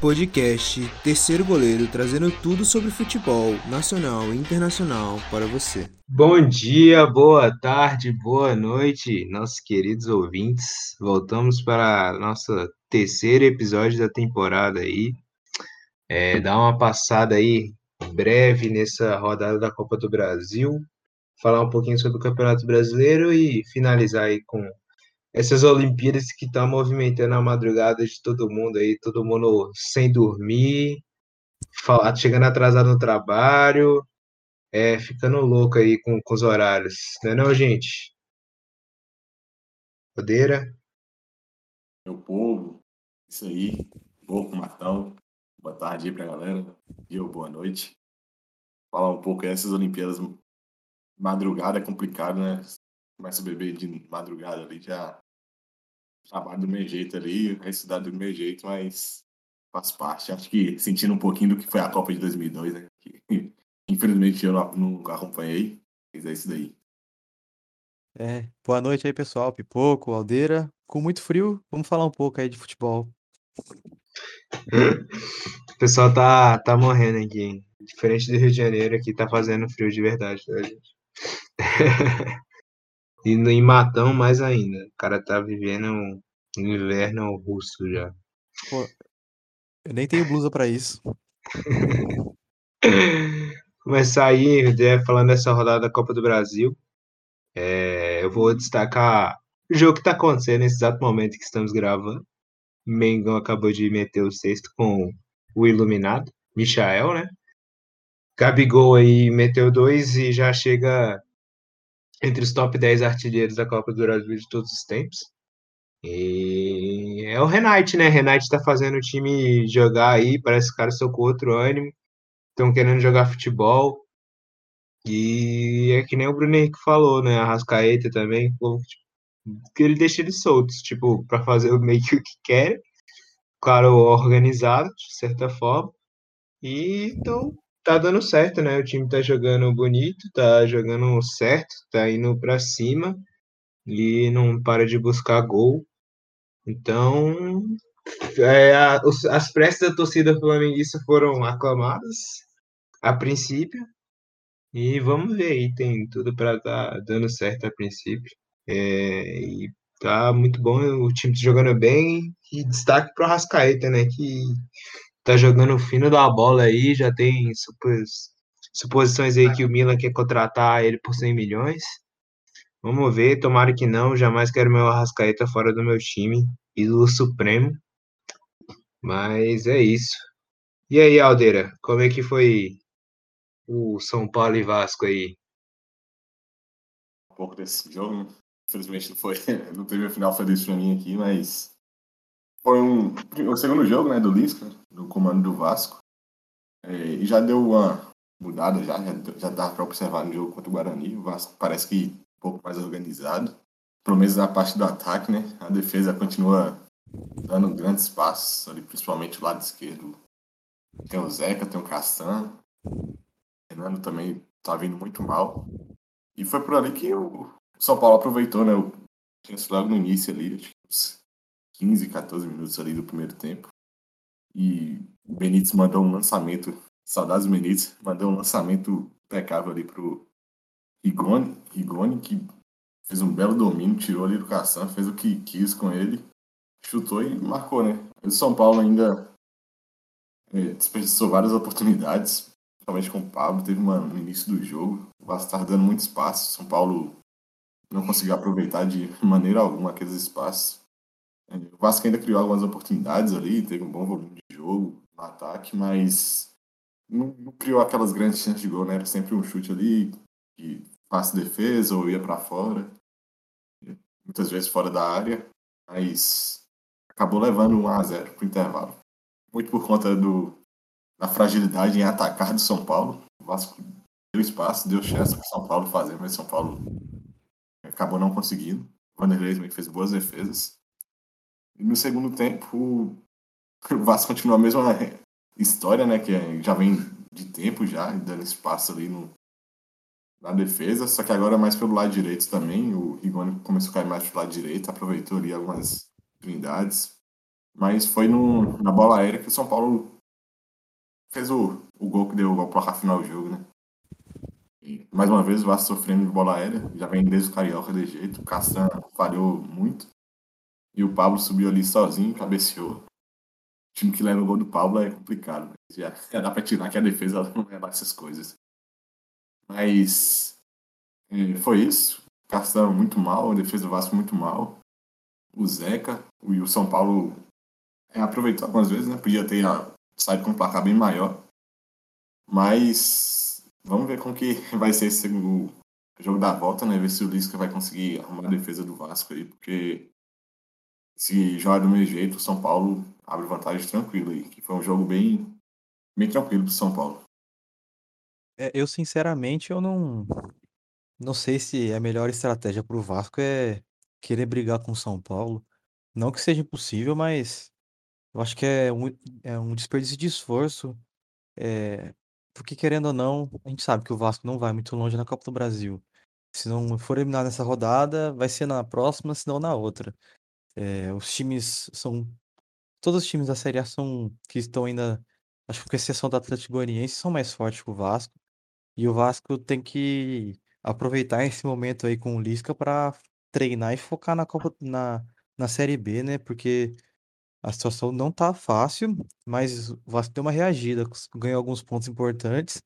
Podcast Terceiro Goleiro trazendo tudo sobre futebol nacional e internacional para você. Bom dia, boa tarde, boa noite, nossos queridos ouvintes. Voltamos para nosso terceiro episódio da temporada aí. É, dar uma passada aí breve nessa rodada da Copa do Brasil, falar um pouquinho sobre o Campeonato Brasileiro e finalizar aí com essas Olimpíadas que estão movimentando a madrugada de todo mundo aí, todo mundo sem dormir, chegando atrasado no trabalho, é, ficando louco aí com, com os horários, não é não, gente? Podeira? Meu povo, isso aí, pouco Martão, boa tarde aí pra galera, dia boa noite. Falar um pouco dessas Olimpíadas, madrugada é complicado, né? Começa a beber de madrugada ali, já trabalho do meu jeito ali, a estudar do meu jeito, mas faz parte. Acho que sentindo um pouquinho do que foi a Copa de 2002, né? Que, infelizmente eu não, não acompanhei, mas é isso daí. É, boa noite aí, pessoal. Pipoco, Aldeira. Com muito frio, vamos falar um pouco aí de futebol. o pessoal tá, tá morrendo aqui. Diferente do Rio de Janeiro, aqui tá fazendo frio de verdade, tá, gente? E em Matão, mais ainda. O cara tá vivendo um inverno russo já. Pô, eu nem tenho blusa pra isso. Começar aí, falando dessa rodada da Copa do Brasil. É, eu vou destacar o jogo que tá acontecendo nesse exato momento que estamos gravando. Mengão acabou de meter o sexto com o Iluminado, Michael, né? Gabigol aí meteu dois e já chega entre os top 10 artilheiros da Copa do Brasil de todos os tempos. E é o Renate, né? Renate tá fazendo o time jogar aí, parece que o cara socou outro ânimo. Estão querendo jogar futebol. E é que nem o Bruno Henrique falou, né? A Rascaeta também, que ele deixa eles soltos, tipo, para fazer meio que o que quer. O cara organizado, de certa forma. E então tá dando certo, né? O time tá jogando bonito, tá jogando certo, tá indo para cima e não para de buscar gol. Então, é, a, os, as preces da torcida flamenguista foram aclamadas a princípio. E vamos ver aí, tem tudo para tá dando certo a princípio. É, e tá muito bom, o time tá jogando bem. E destaque pro Rascaeta, né? Que tá jogando fino da bola aí, já tem supos, suposições aí que o Milan quer contratar ele por 100 milhões. Vamos ver, tomara que não, jamais quero meu Arrascaeta fora do meu time, ídolo supremo. Mas é isso. E aí, Aldeira, como é que foi o São Paulo e Vasco aí? Um pouco desse jogo, infelizmente não foi, não teve a final feliz pra mim aqui, mas foi um, o segundo jogo né, do Lisca, do comando do Vasco. É, e já deu uma mudada, já, já, já dá para observar no jogo contra o Guarani. O Vasco parece que um pouco mais organizado. Pelo menos na parte do ataque, né? A defesa continua dando grandes passos, ali, principalmente o lado esquerdo. Tem o Zeca, tem o Castan. O Fernando também tá vindo muito mal. E foi por ali que o São Paulo aproveitou, né? O, tinha logo no início ali, acho que 15, 14 minutos ali do primeiro tempo. E o Benítez mandou um lançamento, saudades do Benítez, mandou um lançamento impecável ali pro Rigoni, Rigoni que fez um belo domínio, tirou ali do Cassan, fez o que quis com ele, chutou e marcou, né? O São Paulo ainda é, desperdiçou várias oportunidades, principalmente com o Pablo, teve uma no início do jogo, o estava dando muito espaço, São Paulo não conseguiu aproveitar de maneira alguma aqueles espaços. O Vasco ainda criou algumas oportunidades ali, teve um bom volume de jogo no ataque, mas não, não criou aquelas grandes chances de gol, né? Era sempre um chute ali que faz defesa ou ia para fora, muitas vezes fora da área, mas acabou levando 1 a 0 para o intervalo. Muito por conta do, da fragilidade em atacar do São Paulo. O Vasco deu espaço, deu chance para São Paulo fazer, mas São Paulo acabou não conseguindo. O Vanderlei também fez boas defesas. E no segundo tempo, o Vasco continua a mesma história, né? Que já vem de tempo já, dando espaço ali no, na defesa, só que agora mais pelo lado direito também. O Rigoni começou a cair mais pelo lado direito, aproveitou ali algumas oportunidades. Mas foi no, na bola aérea que o São Paulo fez o, o gol que deu o placar final do jogo, né? E, mais uma vez o Vasco sofrendo de bola aérea, já vem desde o Carioca de jeito, o Castan falhou muito. E o Pablo subiu ali sozinho, cabeceou. Time que leva o gol do Pablo é complicado. Já, já dá pra tirar que a defesa não é essas coisas. Mas é, foi isso. O Castan muito mal, a defesa do Vasco muito mal. O Zeca e o São Paulo é, aproveitou algumas vezes, né? Podia ter ah, saído com um placar bem maior. Mas vamos ver como que vai ser esse o jogo da volta, né? Ver se o Lisca vai conseguir arrumar a defesa do Vasco aí, porque se jogar do mesmo jeito, o São Paulo abre vantagem tranquila aí, que foi um jogo bem, bem tranquilo pro São Paulo. É, eu, sinceramente, eu não, não sei se a melhor estratégia pro Vasco é querer brigar com o São Paulo. Não que seja impossível, mas eu acho que é um, é um desperdício de esforço. É, porque, querendo ou não, a gente sabe que o Vasco não vai muito longe na Copa do Brasil. Se não for eliminado nessa rodada, vai ser na próxima, se não na outra. É, os times são. Todos os times da Série A são que estão ainda, acho que com exceção do Atlético Goianiense, são mais fortes que o Vasco. E o Vasco tem que aproveitar esse momento aí com o Lisca para treinar e focar na Copa, na, na Série B, né? Porque a situação não tá fácil, mas o Vasco deu uma reagida, ganhou alguns pontos importantes.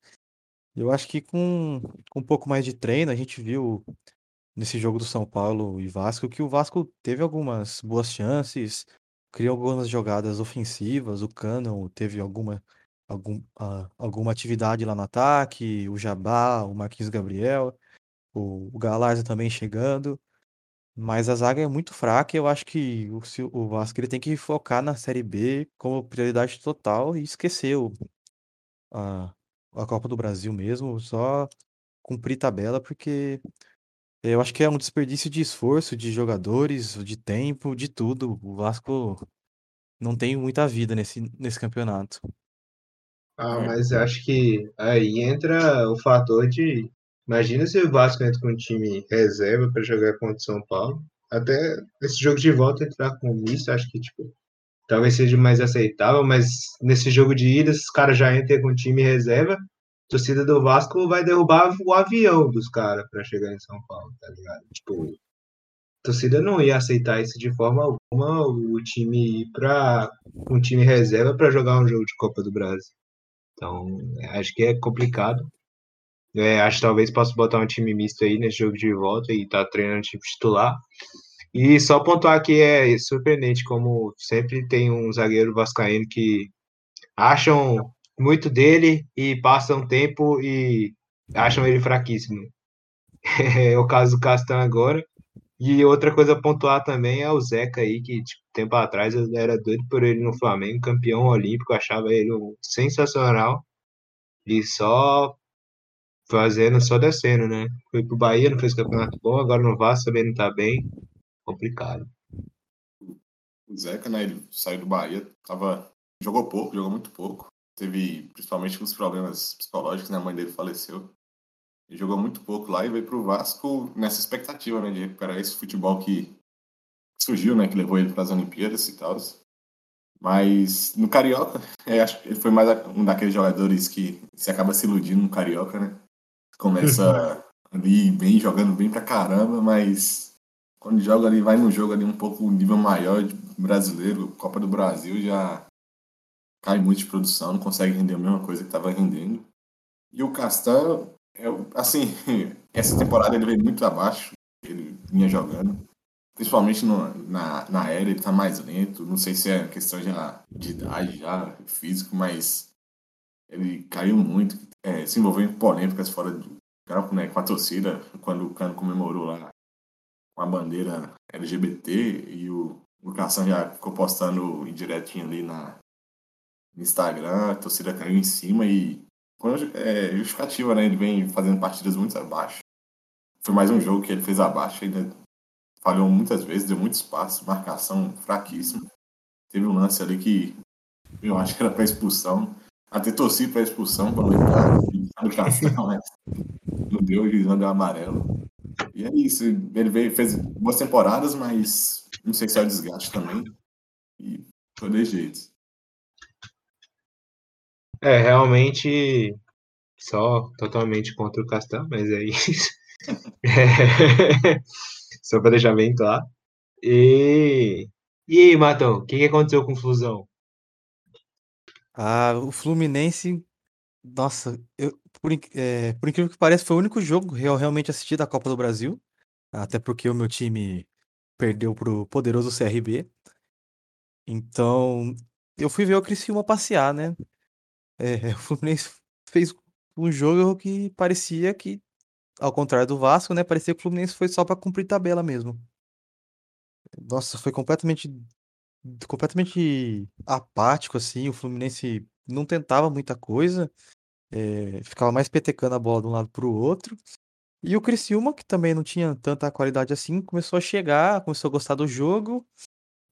Eu acho que com, com um pouco mais de treino, a gente viu nesse jogo do São Paulo e Vasco que o Vasco teve algumas boas chances, criou algumas jogadas ofensivas, o Cano teve alguma, algum, ah, alguma atividade lá no ataque, o Jabá, o Marquinhos Gabriel, o, o Galarza também chegando. Mas a zaga é muito fraca e eu acho que o, o Vasco ele tem que focar na Série B como prioridade total e esquecer a, a Copa do Brasil mesmo, só cumprir tabela, porque eu acho que é um desperdício de esforço de jogadores, de tempo, de tudo. O Vasco não tem muita vida nesse, nesse campeonato. Ah, é. mas acho que aí entra o fator de Imagina se o Vasco entra com um time reserva para jogar contra o São Paulo. Até esse jogo de volta entrar com o misto, acho que tipo, talvez seja mais aceitável, mas nesse jogo de ida, esses caras já entram com time reserva, torcida do Vasco vai derrubar o avião dos caras para chegar em São Paulo, tá ligado? Tipo, a torcida não ia aceitar isso de forma alguma, o time ir para um time reserva para jogar um jogo de Copa do Brasil. Então, acho que é complicado. É, acho que talvez possa botar um time misto aí nesse jogo de volta e tá treinando time titular. E só pontuar que é surpreendente como sempre tem um zagueiro vascaíno que acham muito dele e passam tempo e acham ele fraquíssimo. É o caso do Castan agora. E outra coisa a pontuar também é o Zeca aí, que tipo, tempo atrás eu era doido por ele no Flamengo, campeão olímpico, achava ele um sensacional. E só fazendo só descendo, né? Foi pro Bahia, não fez campeonato bom, agora no Vasco também não tá bem. Complicado. O Zeca, né? Ele saiu do Bahia, tava. Jogou pouco, jogou muito pouco. Teve principalmente uns problemas psicológicos, né? A mãe dele faleceu. Ele jogou muito pouco lá e veio pro Vasco nessa expectativa, né? De recuperar esse futebol que surgiu, né? Que levou ele para as Olimpíadas e tal. Mas no Carioca, é, acho que ele foi mais um daqueles jogadores que se acaba se iludindo no Carioca, né? Começa ali bem, jogando bem pra caramba, mas quando joga ali, vai no jogo ali um pouco nível maior de brasileiro, Copa do Brasil, já cai muito de produção, não consegue render a mesma coisa que estava rendendo. E o Castan, é, assim, essa temporada ele veio muito abaixo, ele vinha jogando. Principalmente no, na, na aérea, ele tá mais lento. Não sei se é questão já de idade, já físico, mas ele caiu muito, é, se envolveu em polêmicas fora do campo, né, com a torcida, quando o Cano comemorou lá com a bandeira LGBT e o, o Cação já ficou postando indiretinho ali na, no Instagram, a torcida caiu em cima e é justificativa, né? Ele vem fazendo partidas muito abaixo. Foi mais um jogo que ele fez abaixo, ainda falhou muitas vezes, deu muito espaço, marcação fraquíssima. Teve um lance ali que eu acho que era para expulsão até torci para expulsão para o Castão, mas não deu, o não deu amarelo. E é isso, ele veio, fez boas temporadas, mas não sei se é o desgaste também. E Foi de jeito. É, realmente só totalmente contra o Castan, mas é isso. É, só para deixar bem claro. E, e aí, Matão, o que, que aconteceu com o Flusão? Ah, o Fluminense, nossa, eu, por, é, por incrível que pareça, foi o único jogo que eu realmente assisti da Copa do Brasil. Até porque o meu time perdeu pro poderoso CRB. Então, eu fui ver o Criciúma passear, né? É, o Fluminense fez um jogo que parecia que, ao contrário do Vasco, né? Parecia que o Fluminense foi só pra cumprir tabela mesmo. Nossa, foi completamente, completamente apático, assim. O Fluminense não tentava muita coisa, é, ficava mais petecando a bola de um lado pro outro. E o Criciúma, que também não tinha tanta qualidade assim, começou a chegar, começou a gostar do jogo,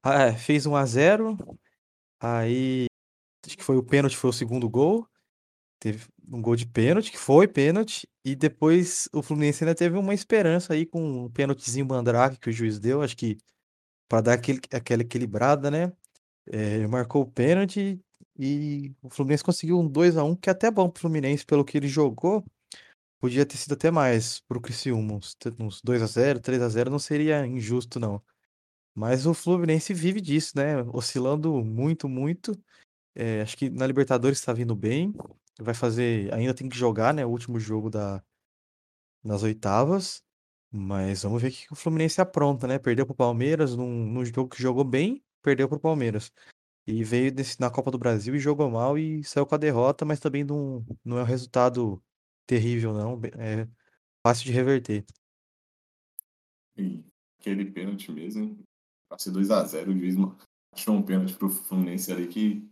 ah, é, fez 1 a 0 aí acho que foi o pênalti, foi o segundo gol. Teve um gol de pênalti, que foi pênalti, e depois o Fluminense ainda teve uma esperança aí com um pênaltizinho mandrake que o juiz deu, acho que para dar aquele, aquela equilibrada, né? É, marcou o pênalti e o Fluminense conseguiu um 2 a 1 que é até bom pro Fluminense pelo que ele jogou. Podia ter sido até mais pro Criciúma, uns, uns 2 a 0 3 a 0 não seria injusto, não. Mas o Fluminense vive disso, né? Oscilando muito, muito. É, acho que na Libertadores está vindo bem. Vai fazer. Ainda tem que jogar, né? O último jogo da, nas oitavas. Mas vamos ver o que o Fluminense apronta, né? Perdeu pro Palmeiras num, num jogo que jogou bem, perdeu pro Palmeiras. E veio desse- na Copa do Brasil e jogou mal e saiu com a derrota, mas também não, não é um resultado terrível, não. É fácil de reverter. Aquele pênalti mesmo, hein? Pra ser 2x0, o juiz achou um pênalti pro Fluminense ali que,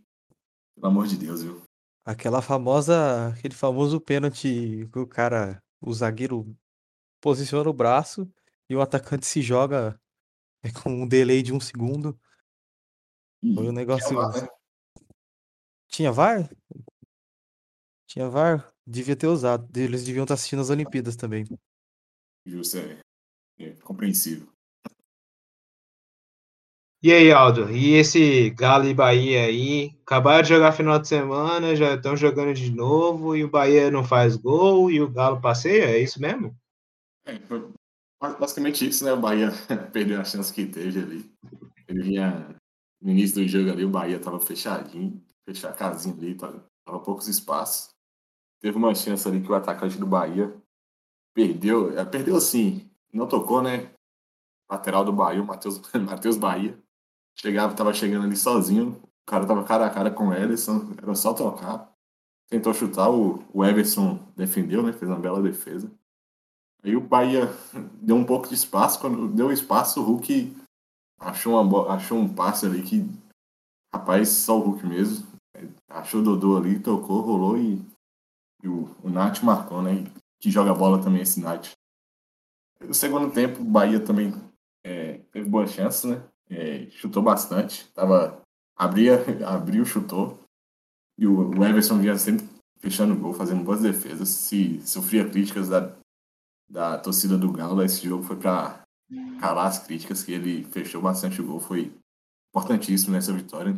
pelo amor de Deus, viu? Aquela famosa, aquele famoso pênalti que o cara, o zagueiro posiciona o braço e o atacante se joga é, com um delay de um segundo. Ih, Foi um negócio. tinha VAR, né? Tinha VAR? Tinha VAR? Devia ter usado. Eles deviam estar assistindo as Olimpíadas também. Justo, é, é compreensível. E aí, Aldo? E esse Galo e Bahia aí? Acabaram de jogar final de semana, já estão jogando de novo e o Bahia não faz gol e o Galo passeia? É isso mesmo? É, foi basicamente isso, né? O Bahia perdeu a chance que teve ali. Ele vinha no início do jogo ali, o Bahia tava fechadinho, fechar a casinha ali, tava, tava poucos espaços. Teve uma chance ali que o atacante do Bahia perdeu, é, perdeu assim, não tocou, né? Lateral do Bahia, o Matheus, Matheus Bahia. Chegava, tava chegando ali sozinho, o cara tava cara a cara com o Ederson, era só tocar. Tentou chutar, o, o Everson defendeu, né? Fez uma bela defesa. Aí o Bahia deu um pouco de espaço, quando deu espaço, o Hulk achou, uma, achou um passe ali que, rapaz, só o Hulk mesmo. Achou o Dodô ali, tocou, rolou e, e o, o Nath marcou, né? Que joga bola também esse Nath. No segundo tempo, o Bahia também é, teve boas chances, né? É, chutou bastante, tava, abria, abriu, chutou. E o, o Everson vinha sempre fechando o gol, fazendo boas defesas. Se sofria críticas da, da torcida do Galo, esse jogo foi para calar as críticas, que ele fechou bastante o gol, foi importantíssimo nessa vitória.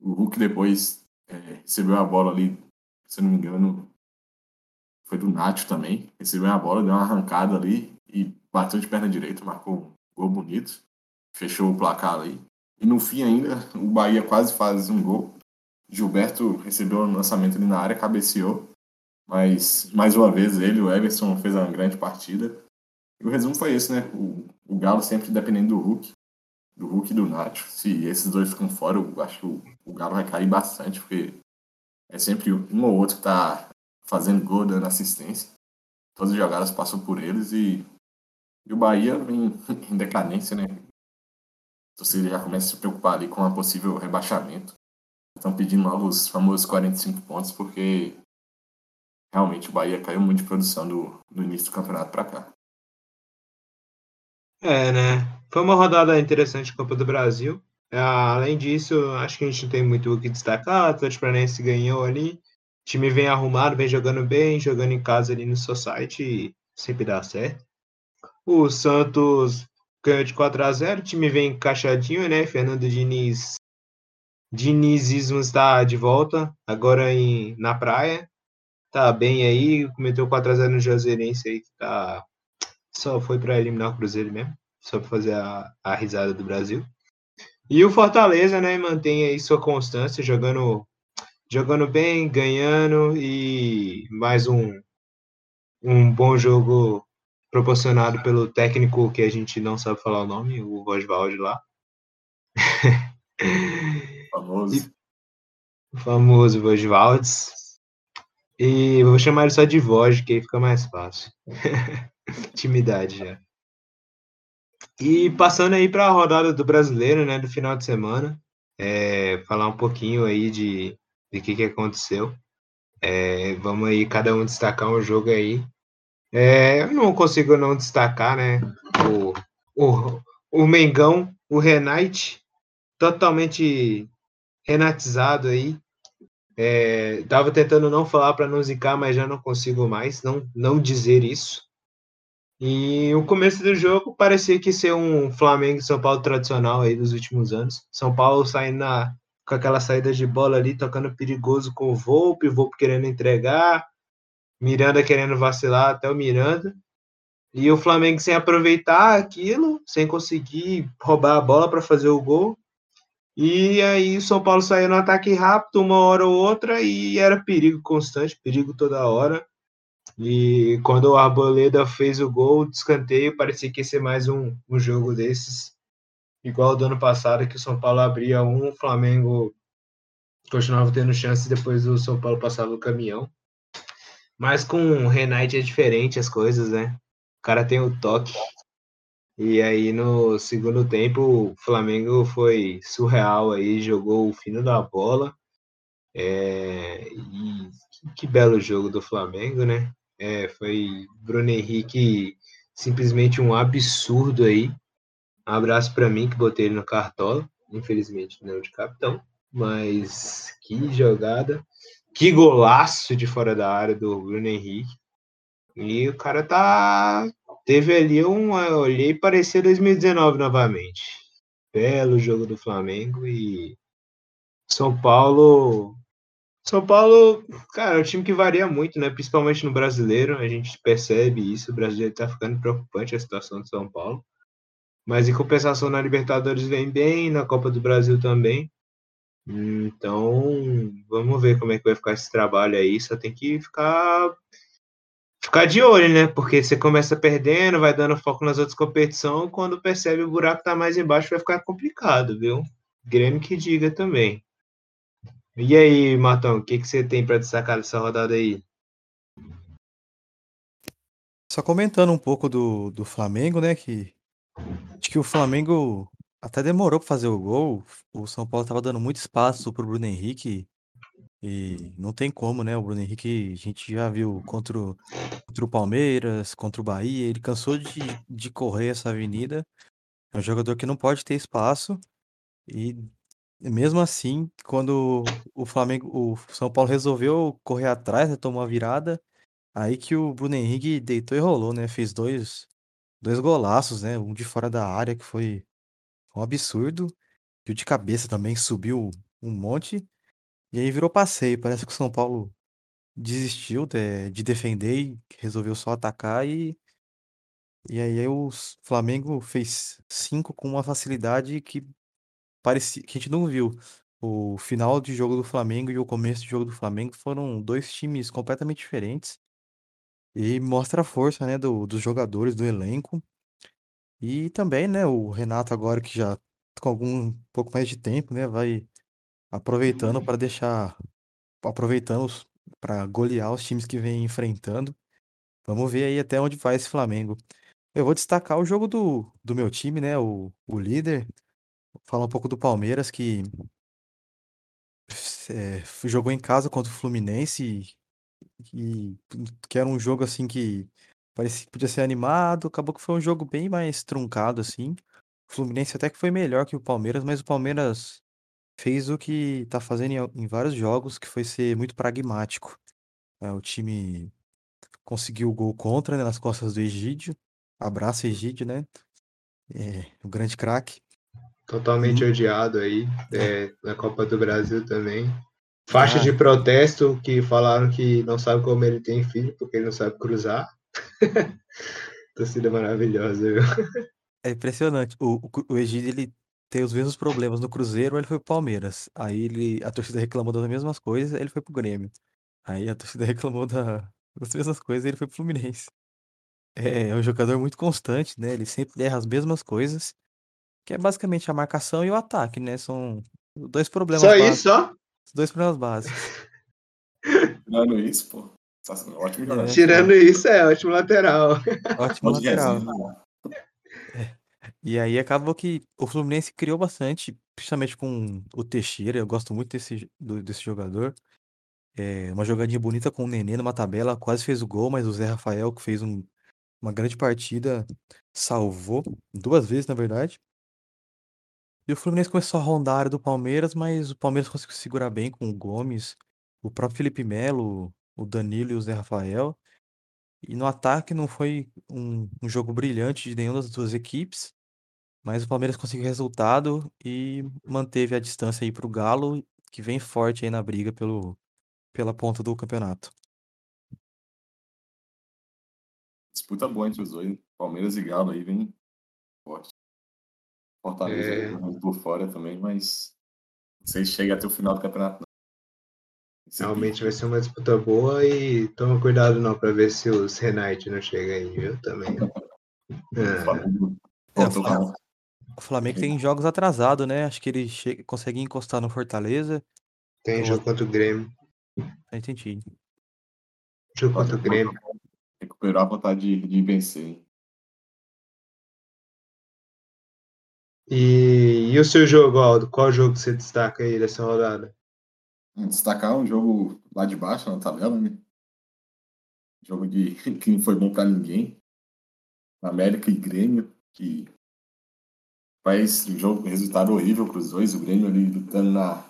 O Hulk depois é, recebeu a bola ali, se não me engano, foi do Nacho também, recebeu a bola, deu uma arrancada ali e bateu de perna direita, marcou um gol bonito, fechou o placar ali. E no fim ainda, o Bahia quase faz um gol. Gilberto recebeu o lançamento ali na área, cabeceou, mas mais uma vez ele, o Everson, fez uma grande partida. E o resumo foi esse, né? O, o Galo sempre dependendo do Hulk, do Hulk e do Nacho. Se esses dois ficam fora, eu acho que o, o Galo vai cair bastante, porque é sempre um ou outro que tá fazendo gol, dando assistência. Todas as jogadas passam por eles e, e o Bahia em, em decadência, né? Torcida já começa a se preocupar ali com a possível rebaixamento. Estão pedindo logo os famosos 45 pontos, porque realmente o Bahia caiu muito de produção do, do início do campeonato para cá. É, né? Foi uma rodada interessante de Copa do Brasil. Ah, além disso, acho que a gente não tem muito o que destacar. O Atlético Paranaense ganhou ali. O time vem arrumado, vem jogando bem, jogando em casa ali no Society e sempre dá certo. O Santos ganhou de 4 a 0 o time vem encaixadinho, né? Fernando Diniz Dinizismo está de volta, agora em, na praia. Tá bem aí, cometeu 4x0 no Juazeirense aí, que tá. Só foi para eliminar o Cruzeiro mesmo, só para fazer a, a risada do Brasil. E o Fortaleza, né, mantém aí sua constância, jogando, jogando bem, ganhando e mais um, um bom jogo proporcionado pelo técnico que a gente não sabe falar o nome, o Roswald lá. Famoso. O famoso Vosvaldes. E vou chamar ele só de Voj, que aí fica mais fácil. Intimidade já. E passando aí para a rodada do brasileiro, né, do final de semana, é, falar um pouquinho aí de de que que aconteceu. É, vamos aí cada um destacar um jogo aí. É, eu não consigo não destacar, né, o, o, o Mengão, o Renate, totalmente renatizado aí. É, tava tentando não falar para não zicar, mas já não consigo mais não, não dizer isso. E o começo do jogo parecia que ser um Flamengo e São Paulo tradicional aí dos últimos anos. São Paulo saindo na, com aquela saída de bola ali, tocando perigoso com o Volpe, o Volpe querendo entregar, Miranda querendo vacilar até o Miranda. E o Flamengo sem aproveitar aquilo, sem conseguir roubar a bola para fazer o gol. E aí o São Paulo saiu no ataque rápido, uma hora ou outra, e era perigo constante, perigo toda hora. E quando o Arboleda fez o gol de escanteio, parecia que ia ser mais um, um jogo desses, igual do ano passado, que o São Paulo abria um, o Flamengo continuava tendo chance, depois o São Paulo passava o caminhão. Mas com o Renate é diferente as coisas, né? O cara tem o toque. E aí no segundo tempo o Flamengo foi surreal aí, jogou o fino da bola. É, e que, belo jogo do Flamengo, né? É, foi Bruno Henrique simplesmente um absurdo aí. Um abraço para mim que botei ele no cartola, infelizmente não de capitão, mas que jogada, que golaço de fora da área do Bruno Henrique. E o cara tá teve ali um, olhei parecia 2019 novamente. Belo jogo do Flamengo e São Paulo são Paulo, cara, é um time que varia muito, né? Principalmente no brasileiro, a gente percebe isso. O brasileiro tá ficando preocupante a situação de São Paulo. Mas em compensação na Libertadores vem bem, na Copa do Brasil também. Então, vamos ver como é que vai ficar esse trabalho aí. Só tem que ficar ficar de olho, né? Porque você começa perdendo, vai dando foco nas outras competições, quando percebe o buraco tá mais embaixo, vai ficar complicado, viu? Grêmio que diga também. E aí, Matão, o que, que você tem para destacar dessa rodada aí? Só comentando um pouco do, do Flamengo, né? Que acho que o Flamengo até demorou para fazer o gol. O São Paulo tava dando muito espaço pro Bruno Henrique. E não tem como, né? O Bruno Henrique, a gente já viu contra o, contra o Palmeiras, contra o Bahia. Ele cansou de, de correr essa avenida. É um jogador que não pode ter espaço. E mesmo assim, quando o Flamengo, o São Paulo resolveu correr atrás, né, tomou a virada, aí que o Bruno Henrique deitou e rolou, né? Fez dois, dois golaços, né? Um de fora da área, que foi um absurdo. E o de cabeça também subiu um monte. E aí virou passeio. Parece que o São Paulo desistiu de, de defender e resolveu só atacar. E, e aí o Flamengo fez cinco com uma facilidade que parecia que a gente não viu. O final de jogo do Flamengo e o começo de jogo do Flamengo foram dois times completamente diferentes. E mostra a força, né, do, dos jogadores, do elenco. E também, né, o Renato agora que já com algum um pouco mais de tempo, né, vai aproveitando para deixar aproveitando para golear os times que vem enfrentando. Vamos ver aí até onde vai esse Flamengo. Eu vou destacar o jogo do, do meu time, né, o, o líder, falar um pouco do Palmeiras, que é, jogou em casa contra o Fluminense e, que era um jogo assim que parecia que podia ser animado, acabou que foi um jogo bem mais truncado assim. O Fluminense até que foi melhor que o Palmeiras, mas o Palmeiras fez o que tá fazendo em, em vários jogos, que foi ser muito pragmático. É, o time conseguiu o gol contra, né, nas costas do Egídio. Abraço, Egídio, né? É, o grande craque. totalmente Uhum. odiado aí é, na Copa do Brasil também. Faixa Ah. de protesto que falaram que não sabe como ele tem filho porque ele não sabe cruzar. Torcida maravilhosa, viu? É impressionante. O, o, o Egídio, ele tem os mesmos problemas no Cruzeiro, ele foi pro Palmeiras. Aí ele, a torcida reclamou das mesmas coisas, ele foi pro Grêmio. Aí a torcida reclamou da, das mesmas coisas, ele foi pro Fluminense. É, é um jogador muito constante, né? Ele sempre erra as mesmas coisas, que é basicamente a marcação e o ataque, né? São dois problemas Só básicos. isso, só? Dois problemas básicos. Tirando isso, pô. Tá- Ótimo jogador. É. Tirando isso, é ótimo lateral. Ótimo lateral. resenha, E aí acabou que o Fluminense criou bastante, principalmente com o Teixeira. Eu gosto muito desse, do- desse jogador. É, uma jogadinha bonita com o Nenê numa tabela, quase fez o gol, mas o Zé Rafael, que fez um- uma grande partida, salvou duas vezes, na verdade. E o Fluminense começou a rondar a área do Palmeiras, mas o Palmeiras conseguiu segurar bem com o Gomes, o próprio Felipe Melo, o Danilo e o Zé Rafael. E no ataque não foi um, um jogo brilhante de nenhuma das duas equipes, mas o Palmeiras conseguiu resultado e manteve a distância aí pro Galo, que vem forte aí na briga pelo, pela ponta do campeonato. Disputa boa entre os dois. Palmeiras e Galo aí vem forte. Fortaleza É. por fora também, mas não sei se chega até o final do campeonato. Realmente vai ser uma disputa boa e toma cuidado não pra ver se os Renate não chegam aí, viu? Também. Flamengo É, voltou o Flamengo tem jogos atrasados, né? Acho que ele chega, consegue encostar no Fortaleza. tem Eu jogo contra o Grêmio. Aí entendi. Jogo contra o Grêmio. recuperar a vontade de, de vencer. E, e o seu jogo, Aldo? Qual jogo que você destaca aí dessa rodada? Destacar um jogo lá de baixo na tabela, né? Jogo de que não foi bom pra ninguém. América e Grêmio, que faz um jogo, resultado horrível pros dois. O Grêmio ali lutando na,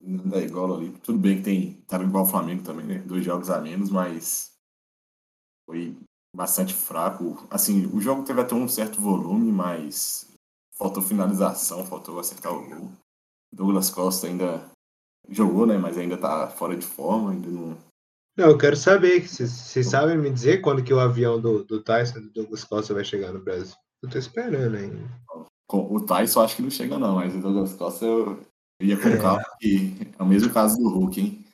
na igual ali. Tudo bem que tem, tava igual o Flamengo também, né? Dois jogos a menos, mas foi bastante fraco. Assim, o jogo teve até um certo volume, mas faltou finalização, faltou acertar o gol. Douglas Costa ainda jogou, né? Mas ainda tá fora de forma, ainda não. Não, eu quero saber, vocês sabem me dizer quando que o avião do, do Tyson, do Douglas Costa, vai chegar no Brasil? Eu tô esperando ainda. O Tyson acho que não chega, não, mas o Douglas Costa eu, eu ia com calma, porque é o mesmo caso do Hulk, hein?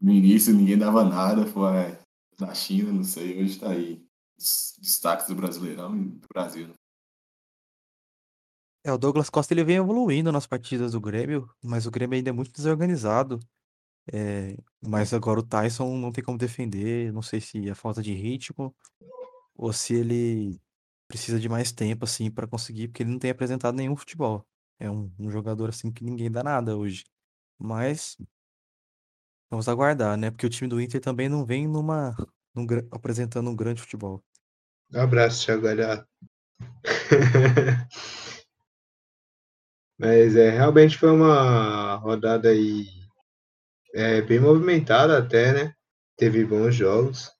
No início ninguém dava nada, foi da China, não sei, hoje tá aí. Os destaques do Brasileirão e do Brasil. É, o Douglas Costa ele vem evoluindo nas partidas do Grêmio, mas o Grêmio ainda é muito desorganizado. É, mas agora o Tyson não tem como defender. Não sei se é falta de ritmo ou se ele precisa de mais tempo assim para conseguir, porque ele não tem apresentado nenhum futebol. É um, um jogador assim que ninguém dá nada hoje. Mas vamos aguardar, né? Porque o time do Inter também não vem numa num apresentando um grande futebol. Um abraço, Thiago. Mas é, realmente foi uma rodada aí é, bem movimentada até, né? Teve bons jogos.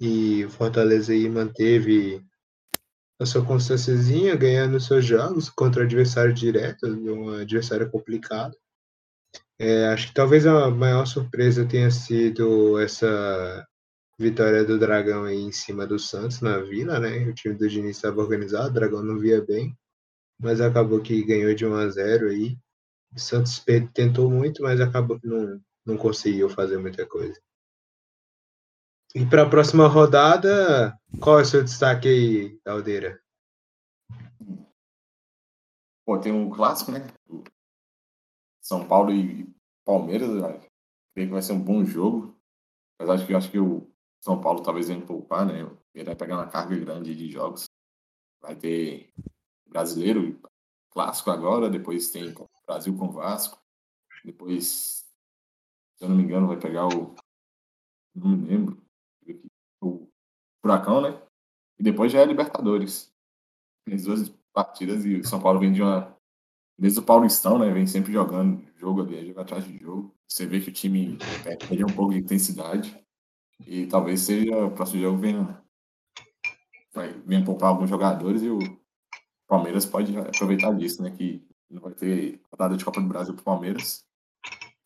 E o Fortaleza aí manteve a sua constânciazinha, ganhando seus jogos contra adversário direto, um adversário complicado. É, acho que talvez a maior surpresa tenha sido essa vitória do Dragão aí em cima do Santos na Vila, né? O time do Diniz estava organizado, o Dragão não via bem, mas acabou que ganhou de 1 a 0 aí. O Santos tentou muito, mas acabou não, não conseguiu fazer muita coisa. E para a próxima rodada, qual é o seu destaque aí, Aldeira? Pô, tem um clássico, né? São Paulo e Palmeiras, eu creio que vai ser um bom jogo. Mas acho que acho que o São Paulo talvez venha poupar, né? Ele vai pegar uma carga grande de jogos. Vai ter brasileiro clássico agora, depois tem Brasil com Vasco. Depois, se eu não me engano, vai pegar o. Não me lembro. O Furacão, né? E depois já é Libertadores. As duas partidas e o São Paulo vem de uma. Desde o Paulistão, né? Vem sempre jogando jogo ali, jogo atrás de jogo. Você vê que o time perde um pouco de intensidade. E talvez seja o próximo jogo venha. Vai, venha poupar alguns jogadores e o Palmeiras pode aproveitar disso, né? Que não vai ter rodada de Copa do Brasil pro Palmeiras.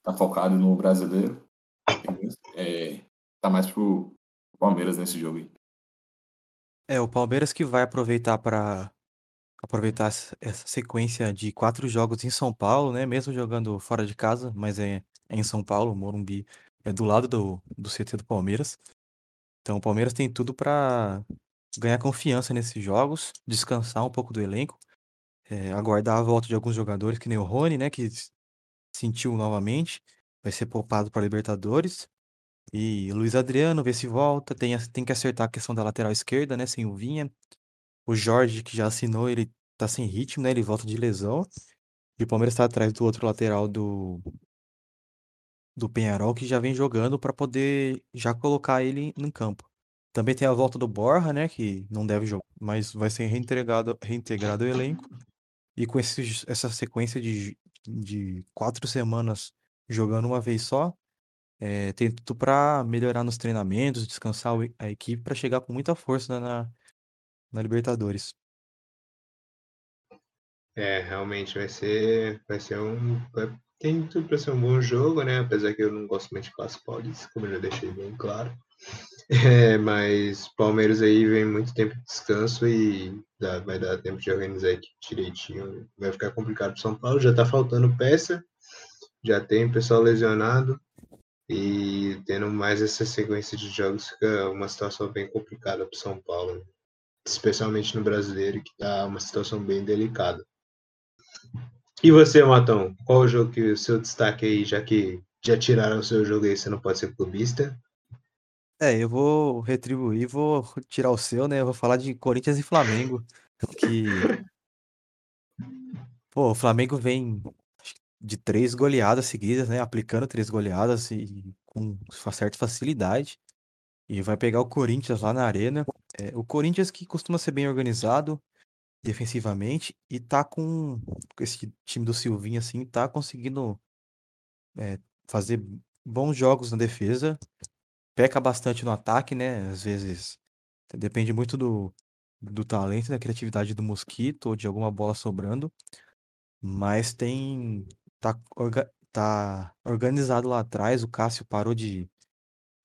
Tá focado no brasileiro. É, tá mais pro Palmeiras nesse jogo aí. É, o Palmeiras que vai aproveitar para aproveitar essa sequência de quatro jogos em São Paulo, né? Mesmo jogando fora de casa, mas é, é em São Paulo, Morumbi é do lado do, do CT do Palmeiras. Então o Palmeiras tem tudo para ganhar confiança nesses jogos, descansar um pouco do elenco, é, aguardar a volta de alguns jogadores, que nem o Rony, né? Que sentiu novamente, vai ser poupado para Libertadores. E Luiz Adriano, ver se volta. Tem, tem que acertar a questão da lateral esquerda, né? Sem o Vinha. O Jorge, que já assinou, ele tá sem ritmo, né? Ele volta de lesão. E o Palmeiras tá atrás do outro lateral do, do Penharol, que já vem jogando para poder já colocar ele no campo. Também tem a volta do Borja, né? Que não deve jogar, mas vai ser reintegrado, reintegrado ao elenco. E com esse, essa sequência de, de quatro semanas jogando uma vez só, é, tem tudo para melhorar nos treinamentos, descansar a equipe para chegar com muita força na, na Libertadores. É, realmente vai ser, vai ser um, vai, tem tudo para ser um bom jogo, né? Apesar que eu não gosto muito de clássico paulista, como eu já deixei bem claro. É, mas Palmeiras aí vem muito tempo de descanso e dá, vai dar tempo de organizar a equipe direitinho. Vai ficar complicado para São Paulo, já tá faltando peça, já tem pessoal lesionado. E tendo mais essa sequência de jogos fica uma situação bem complicada para São Paulo, né? especialmente no brasileiro, que está uma situação bem delicada. E você, Matão, qual o jogo que o seu destaque aí, já que já tiraram o seu jogo aí, você não pode ser clubista? É, eu vou retribuir, vou tirar o seu, né? Eu vou falar de Corinthians e Flamengo, que pô, o Flamengo vem de três goleadas seguidas, né? Aplicando três goleadas e com certa facilidade. E vai pegar o Corinthians lá na arena. É, o Corinthians que costuma ser bem organizado defensivamente e tá com esse time do Silvinho assim, tá conseguindo é, fazer bons jogos na defesa. Peca bastante no ataque, né? Às vezes depende muito do, do talento, da criatividade do Mosquito ou de alguma bola sobrando. Mas tem tá, orga, tá organizado lá atrás. O Cássio parou de,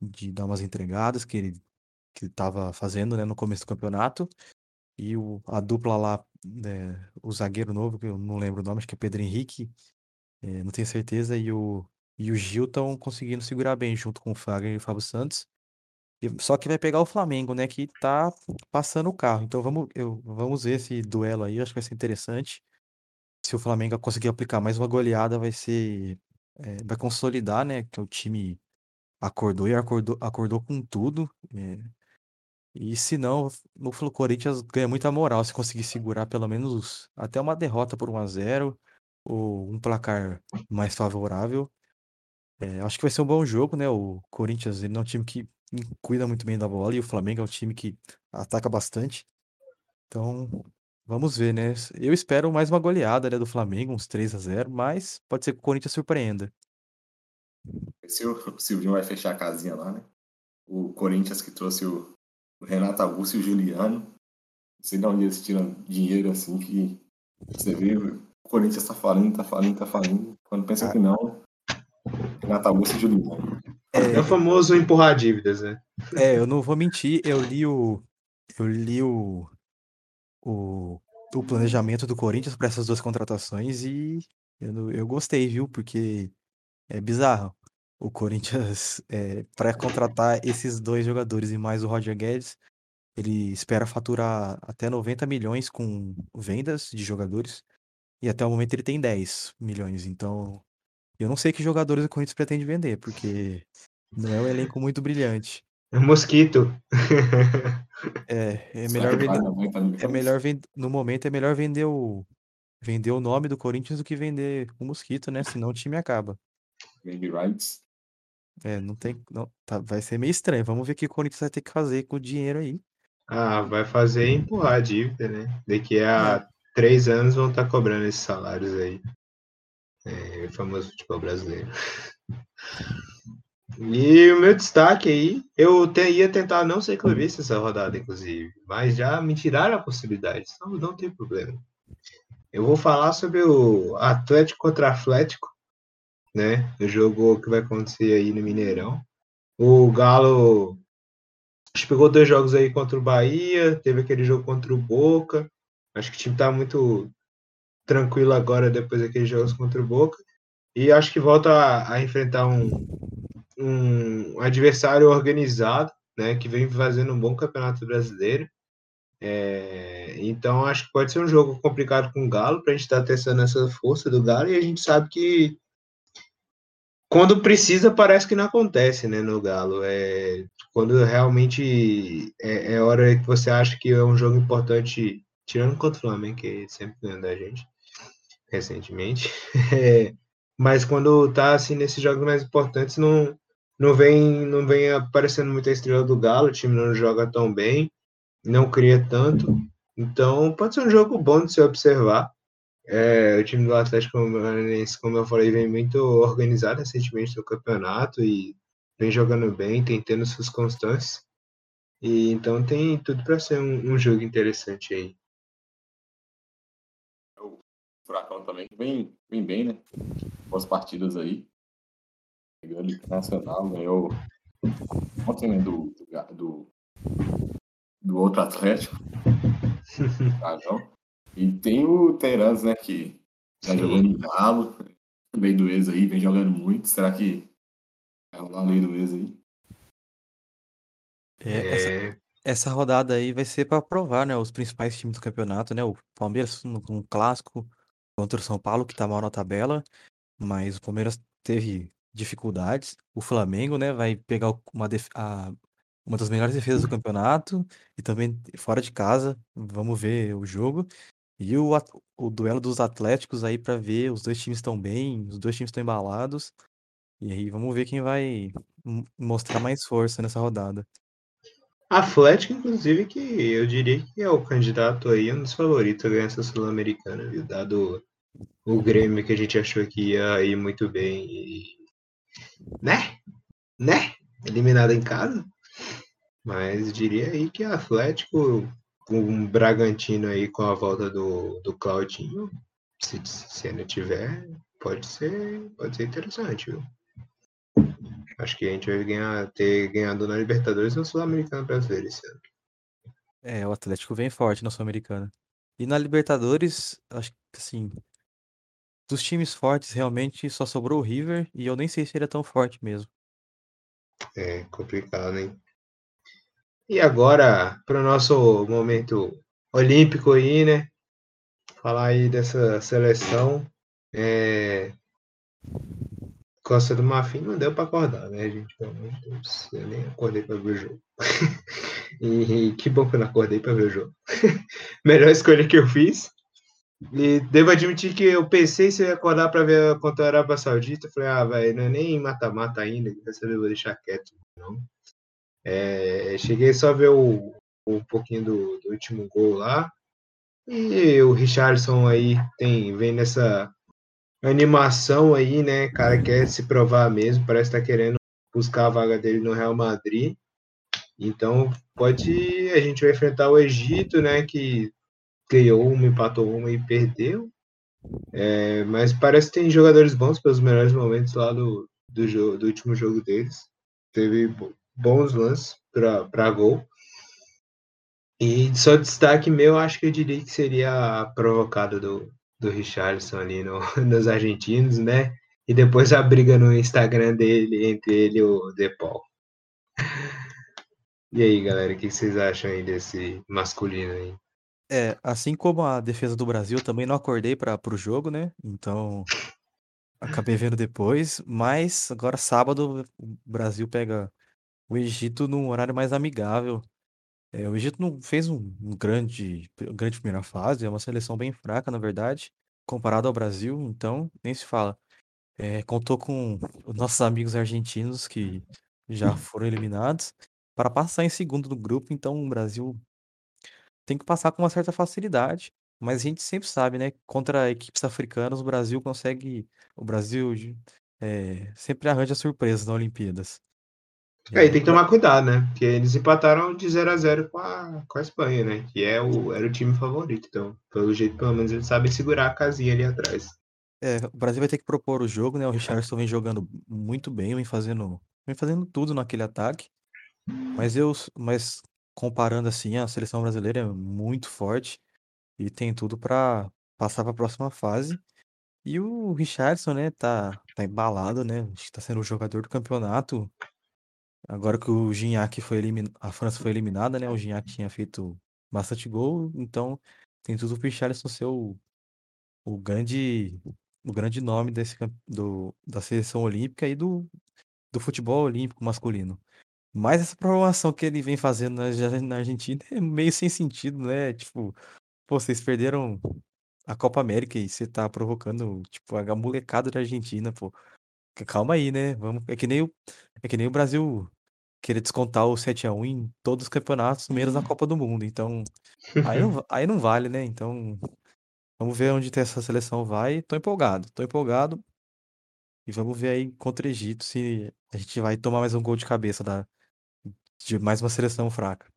de dar umas entregadas que ele que estava fazendo né, no começo do campeonato. E o, a dupla lá, né, o zagueiro novo, que eu não lembro o nome, acho que é Pedro Henrique, é, não tenho certeza, e o, e o Gil estão conseguindo segurar bem junto com o Fagner e o Fábio Santos. Só que vai pegar o Flamengo, né, que tá passando o carro. Então vamos, eu, vamos ver esse duelo aí, acho que vai ser interessante se o Flamengo conseguir aplicar mais uma goleada, vai ser. É, vai consolidar, né? Que o time acordou e acordou, acordou com tudo. É, e se não, o Corinthians ganha muita moral se conseguir segurar pelo menos até uma derrota por 1 a 0 ou um placar mais favorável. É, acho que vai ser um bom jogo, né? O Corinthians ele é um time que cuida muito bem da bola e o Flamengo é um time que ataca bastante. Então, Vamos ver, né? Eu espero mais uma goleada, né, do Flamengo, uns 3 a 0 mas pode ser que o Corinthians surpreenda. Se o Silvinho vai fechar a casinha lá, né? O Corinthians que trouxe o, Renato Augusto e o Juliano. Não sei de onde eles tiram dinheiro assim que você vê, o Corinthians tá falindo, tá falindo, tá falindo. Quando pensa ah. que não, Renato Augusto e Juliano. É, é o famoso empurrar dívidas, né? É, eu não vou mentir, eu li o. Eu li o o, o planejamento do Corinthians para essas duas contratações e eu, eu gostei, viu? Porque é bizarro. O Corinthians, é, para contratar esses dois jogadores e mais o Roger Guedes, ele espera faturar até 90 milhões com vendas de jogadores e até o momento ele tem 10 milhões. Então, eu não sei que jogadores o Corinthians pretende vender, porque não é um elenco muito brilhante. É mosquito. É, é melhor vender. É melhor vender. No momento é melhor vender o. Vender o nome do Corinthians do que vender o mosquito, né? Senão o time acaba. Baby rights. É, não tem. Não, tá, vai ser meio estranho. Vamos ver o que o Corinthians vai ter que fazer com o dinheiro aí. Ah, vai fazer empurrar a dívida, né? Daqui a é. três anos vão estar tá cobrando esses salários aí. É, famoso futebol brasileiro. E o meu destaque aí, eu te, ia tentar não ser clubista essa rodada, inclusive, mas já me tiraram a possibilidade, então não tem problema. Eu vou falar sobre o Atlético contra Atlético, né? O jogo que vai acontecer aí no Mineirão. O Galo acho que pegou dois jogos aí contra o Bahia, teve aquele jogo contra o Boca. Acho que o time tá muito tranquilo agora depois daqueles jogos contra o Boca. E acho que volta a, a enfrentar um, um adversário organizado, né? Que vem fazendo um bom campeonato brasileiro. É, então acho que pode ser um jogo complicado com o Galo, para a gente estar tá testando essa força do Galo, e a gente sabe que quando precisa, parece que não acontece, né, no Galo. É, quando realmente é, é, hora que você acha que é um jogo importante, tirando contra o Flamengo, que sempre ganhando da gente, recentemente, mas quando tá assim nesses jogos mais importantes, não, não vem não vem aparecendo muita estrela do Galo, o time não joga tão bem, não cria tanto, então pode ser um jogo bom de se observar. É, o time do Atlético como eu falei, vem muito organizado recentemente no campeonato e vem jogando bem, tem tendo suas constâncias. E então tem tudo para ser um, um, jogo interessante aí. Furacão também vem, vem bem, né? Boas partidas aí. Ganhou o Internacional, ganhou ontem né, do, do, do outro Atlético. ah. E tem o Terans, né, que já jogou no Galo, lei do ex aí, vem jogando muito. Será que é uma lei do ex aí? É, essa, é. essa, rodada aí vai ser para provar, né, os principais times do campeonato, né? O Palmeiras no, um clássico contra o São Paulo, que tá mal na tabela, mas o Palmeiras teve dificuldades. O Flamengo, né, vai pegar uma, a, uma das melhores defesas do campeonato e também fora de casa. Vamos ver o jogo. E o, o duelo dos Atléticos aí para ver, os dois times estão bem, os dois times estão embalados. E aí vamos ver quem vai mostrar mais força nessa rodada. Atlético, inclusive, que eu diria que é o candidato aí, um dos favoritos a ganhar essa Sul-Americana? Dado o Grêmio que a gente achou que ia ir muito bem e. Né? Né? Eliminado em casa. Mas diria aí que Atlético um Bragantino aí com a volta do, do Claudinho, se, se ainda tiver, pode ser, pode ser interessante, viu? Acho que a gente vai ganhar, ter ganhado na Libertadores no Sul-Americano brasileiro esse ano. É, o Atlético vem forte na Sul-Americana. E na Libertadores, acho que assim, dos times fortes realmente só sobrou o River e eu nem sei se ele é tão forte mesmo. É complicado, hein? E agora, para o nosso momento olímpico aí, né? Falar aí dessa seleção. É... Costa do Marfim não deu para acordar, né, gente? Pelo amor de Deus, eu nem acordei para ver o jogo. e que bom que eu não acordei para ver o jogo. Melhor escolha que eu fiz. E devo admitir que eu pensei se eu ia acordar para ver contra a Arábia Saudita. Falei, ah, velho, não é nem mata-mata ainda, vez eu vou deixar quieto. Não. É, cheguei só a ver o, um pouquinho do, do, último gol lá. E o Richardson aí tem, vem nessa animação aí, né? Cara quer se provar mesmo, parece estar tá querendo buscar a vaga dele no Real Madrid. Então pode. A gente vai enfrentar o Egito, né? Que ganhou uma, empatou uma e perdeu. É, mas parece que tem jogadores bons pelos melhores momentos lá do, do, jogo, do último jogo deles. Teve bons lances para gol. E só destaque meu, acho que eu diria que seria a provocada do, do Richardson ali no, nos argentinos, né? E depois a briga no Instagram dele, entre ele e o Depol. E aí, galera, o que vocês acham aí desse masculino aí? É, assim como a defesa do Brasil, também não acordei para o jogo, né? Então, acabei vendo depois. Mas agora, sábado, o Brasil pega o Egito num horário mais amigável. É, o Egito não fez um, um grande, grande primeira fase, é uma seleção bem fraca, na verdade, comparado ao Brasil, então nem se fala. É, contou com os nossos amigos argentinos que já foram eliminados para passar em segundo no grupo, então o Brasil tem que passar com uma certa facilidade, mas a gente sempre sabe, né? Contra equipes africanas, o Brasil consegue. O Brasil é, sempre arranja surpresas nas Olimpíadas. Aí tem que tomar cuidado, né? Porque eles empataram de 0 a 0 com a, com a Espanha, né? Que é o, era o time favorito. Então, pelo jeito, pelo menos eles sabem segurar a casinha ali atrás. É, o Brasil vai ter que propor o jogo, né? O Richardson vem jogando muito bem, vem fazendo, vem fazendo tudo naquele ataque. Mas eu, mas comparando assim, a seleção brasileira é muito forte e tem tudo para passar para a próxima fase. E o Richardson, né, tá, tá embalado, né? Acho que tá sendo o jogador do campeonato. Agora que o Gignac foi eliminado, a França foi eliminada, né? O Gignac tinha feito bastante gol, então tem tudo pro Richarlison ser o, o grande o grande nome desse do, da seleção olímpica e do, do futebol olímpico masculino. Mas essa programação que ele vem fazendo na, na Argentina é meio sem sentido, né? Tipo, pô, vocês perderam a Copa América e você tá provocando, tipo, a molecada da Argentina, pô. Calma aí, né? Vamos, é que nem o, é que nem o Brasil querer descontar o 7 a 1 em todos os campeonatos, menos na Copa do Mundo. Então, aí não, aí não vale, né? Então, vamos ver onde essa seleção vai. Tô empolgado, tô empolgado. E vamos ver aí contra o Egito se a gente vai tomar mais um gol de cabeça da, de mais uma seleção fraca.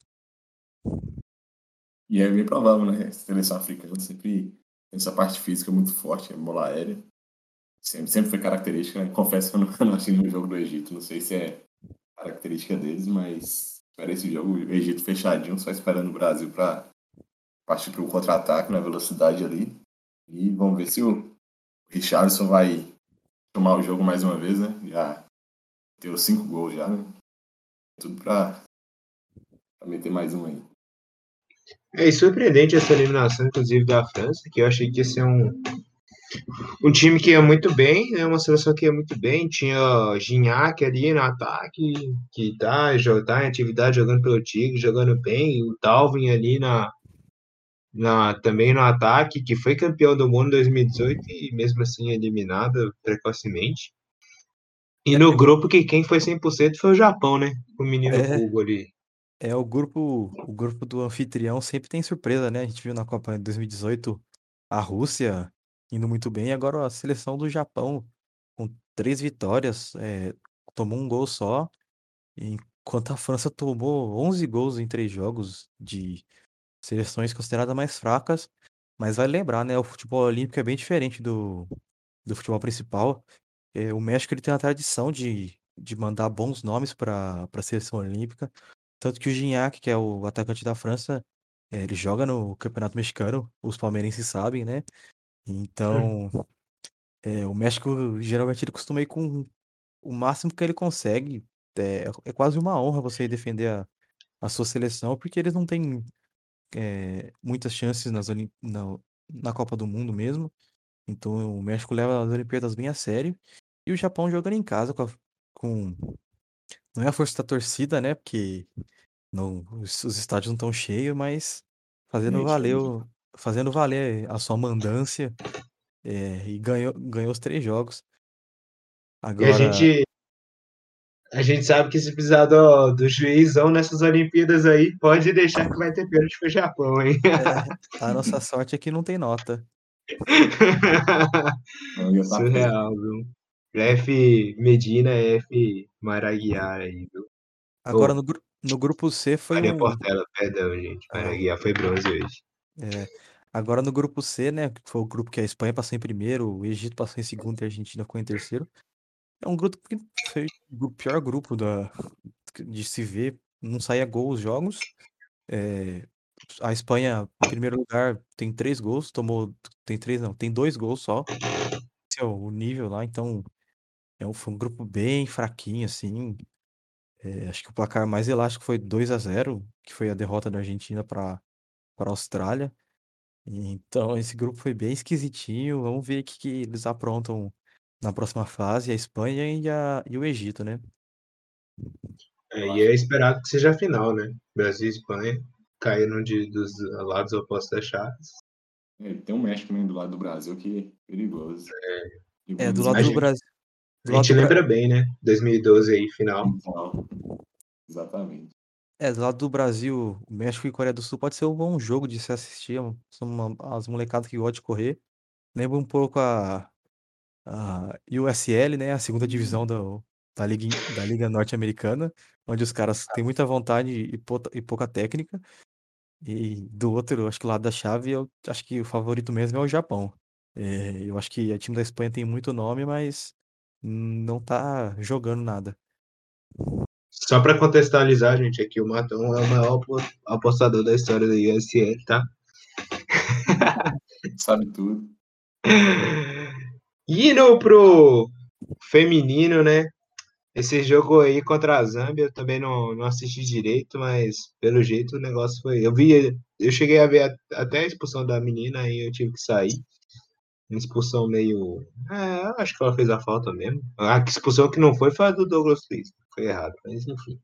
E é bem provável, né? A seleção africana sempre tem essa parte física muito forte, a bola aérea. Sempre, sempre foi característica, né? Confesso que eu não, não no jogo do Egito, não sei se é característica deles, mas para esse jogo, o Egito fechadinho, só esperando o Brasil para partir para o contra-ataque na velocidade ali. E vamos ver se o Richardson vai tomar o jogo mais uma vez, né? Já deu cinco gols já, né? Tudo para meter mais um aí. É surpreendente essa eliminação, inclusive, da França, que eu achei que ia ser um, um time que ia muito bem, né? Uma seleção que ia muito bem. Tinha Gignac ali no ataque, que tá, tá em atividade jogando pelo Tigre, jogando bem. O Dalvin ali na, na, também no ataque, que foi campeão do mundo em 2018 e mesmo assim eliminado precocemente. E no grupo que quem foi 100% foi o Japão, né? O menino É. Hugo ali. É, o grupo, o grupo do anfitrião sempre tem surpresa, né? A gente viu na Copa de 2018 a Rússia indo muito bem, e agora a seleção do Japão com três vitórias, é, tomou um gol só, enquanto a França tomou 11 gols em três jogos de seleções consideradas mais fracas. Mas vai lembrar, né? O futebol olímpico é bem diferente do, do futebol principal. É, o México ele tem a tradição de, de mandar bons nomes para a seleção olímpica. Tanto que o Gignac, que é o atacante da França, é, ele joga no Campeonato Mexicano, os palmeirenses sabem, né? Então, é, o México geralmente ele costuma ir com o máximo que ele consegue. É, é quase uma honra você defender a, a sua seleção, porque eles não têm é, muitas chances nas, na, na Copa do Mundo mesmo. Então o México leva as Olimpíadas bem a sério. E o Japão jogando em casa com, a, com não é a força da torcida, né? Porque não, os, os estádios não estão cheios, mas fazendo Gente, valer, o- fazendo valer a sua mandância é, e ganhou, ganhou os três jogos. E a Agora, gente, a gente sabe que se precisar do, do juizão nessas Olimpíadas aí, pode deixar que vai ter pênalti pro Japão, hein? é, a nossa sorte é que não tem nota. Tá. Surreal, viu? F Medina, F Maraguiar aí, viu? Agora Ô, no, gru- no grupo C foi Maria o. Portela, perdão, gente. Ah, Maraguiar foi bronze hoje. é, agora no grupo C, né? Que foi o grupo que a Espanha passou em primeiro, o Egito passou em segundo e a Argentina ficou em terceiro. É um grupo que foi o pior grupo da, de se ver. Não saía gol os jogos. É, a Espanha, em primeiro lugar, tem três gols, tomou. Tem três, não, tem dois gols só. Esse é o nível lá, então é um, foi um grupo bem fraquinho, assim. É, acho que o placar mais elástico foi 2 a 0 que foi a derrota da Argentina para para a Austrália. Então, esse grupo foi bem esquisitinho. Vamos ver o que, que eles aprontam na próxima fase, a Espanha e, a, e o Egito, né? É, e é esperado que seja a final, né? Brasil e Espanha caíram de, dos lados opostos das chaves. É, tem um México né, do lado do Brasil que é perigoso. E É, do lado do Brasil. A gente Bra- lembra bem, né? 2012 aí, final. Então, Exatamente. é, do lado do Brasil, o México e Coreia do Sul pode ser um bom jogo de se assistir. São uma- as molecadas que gostam de correr. Lembra um pouco a, a USL, né? A segunda divisão do, da Liga, da Liga Norte-Americana, onde os caras têm muita vontade e, e pouca técnica. E do outro, acho que o lado da chave, eu acho que o favorito mesmo é o Japão. É, eu acho que o time da Espanha tem muito nome, mas não tá jogando nada. Só para contextualizar, gente, aqui o Matão é o maior apostador da história da USL, tá? Sabe tudo. Indo pro feminino, né? Esse jogo aí contra a Zâmbia eu também não, não assisti direito, mas pelo jeito o negócio foi. Eu vi, eu cheguei a ver até a expulsão da menina e eu tive que sair. Uma expulsão meio. É, acho que ela fez a falta mesmo. A expulsão que não foi foi a do Douglas Luiz. Foi errado, mas enfim.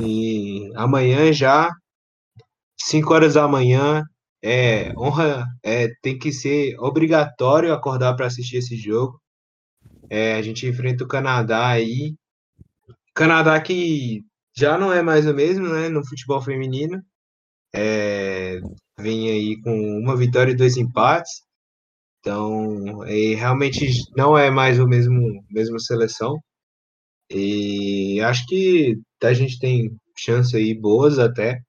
E amanhã já, 5 horas da manhã, é honra, é, tem que ser obrigatório acordar para assistir esse jogo. É, a gente enfrenta o Canadá aí. Canadá que já não é mais o mesmo, né, no futebol feminino. É, vem aí com uma vitória e dois empates. Então, é, realmente não é mais o mesmo mesmo seleção. E acho que a gente tem chance aí boas até.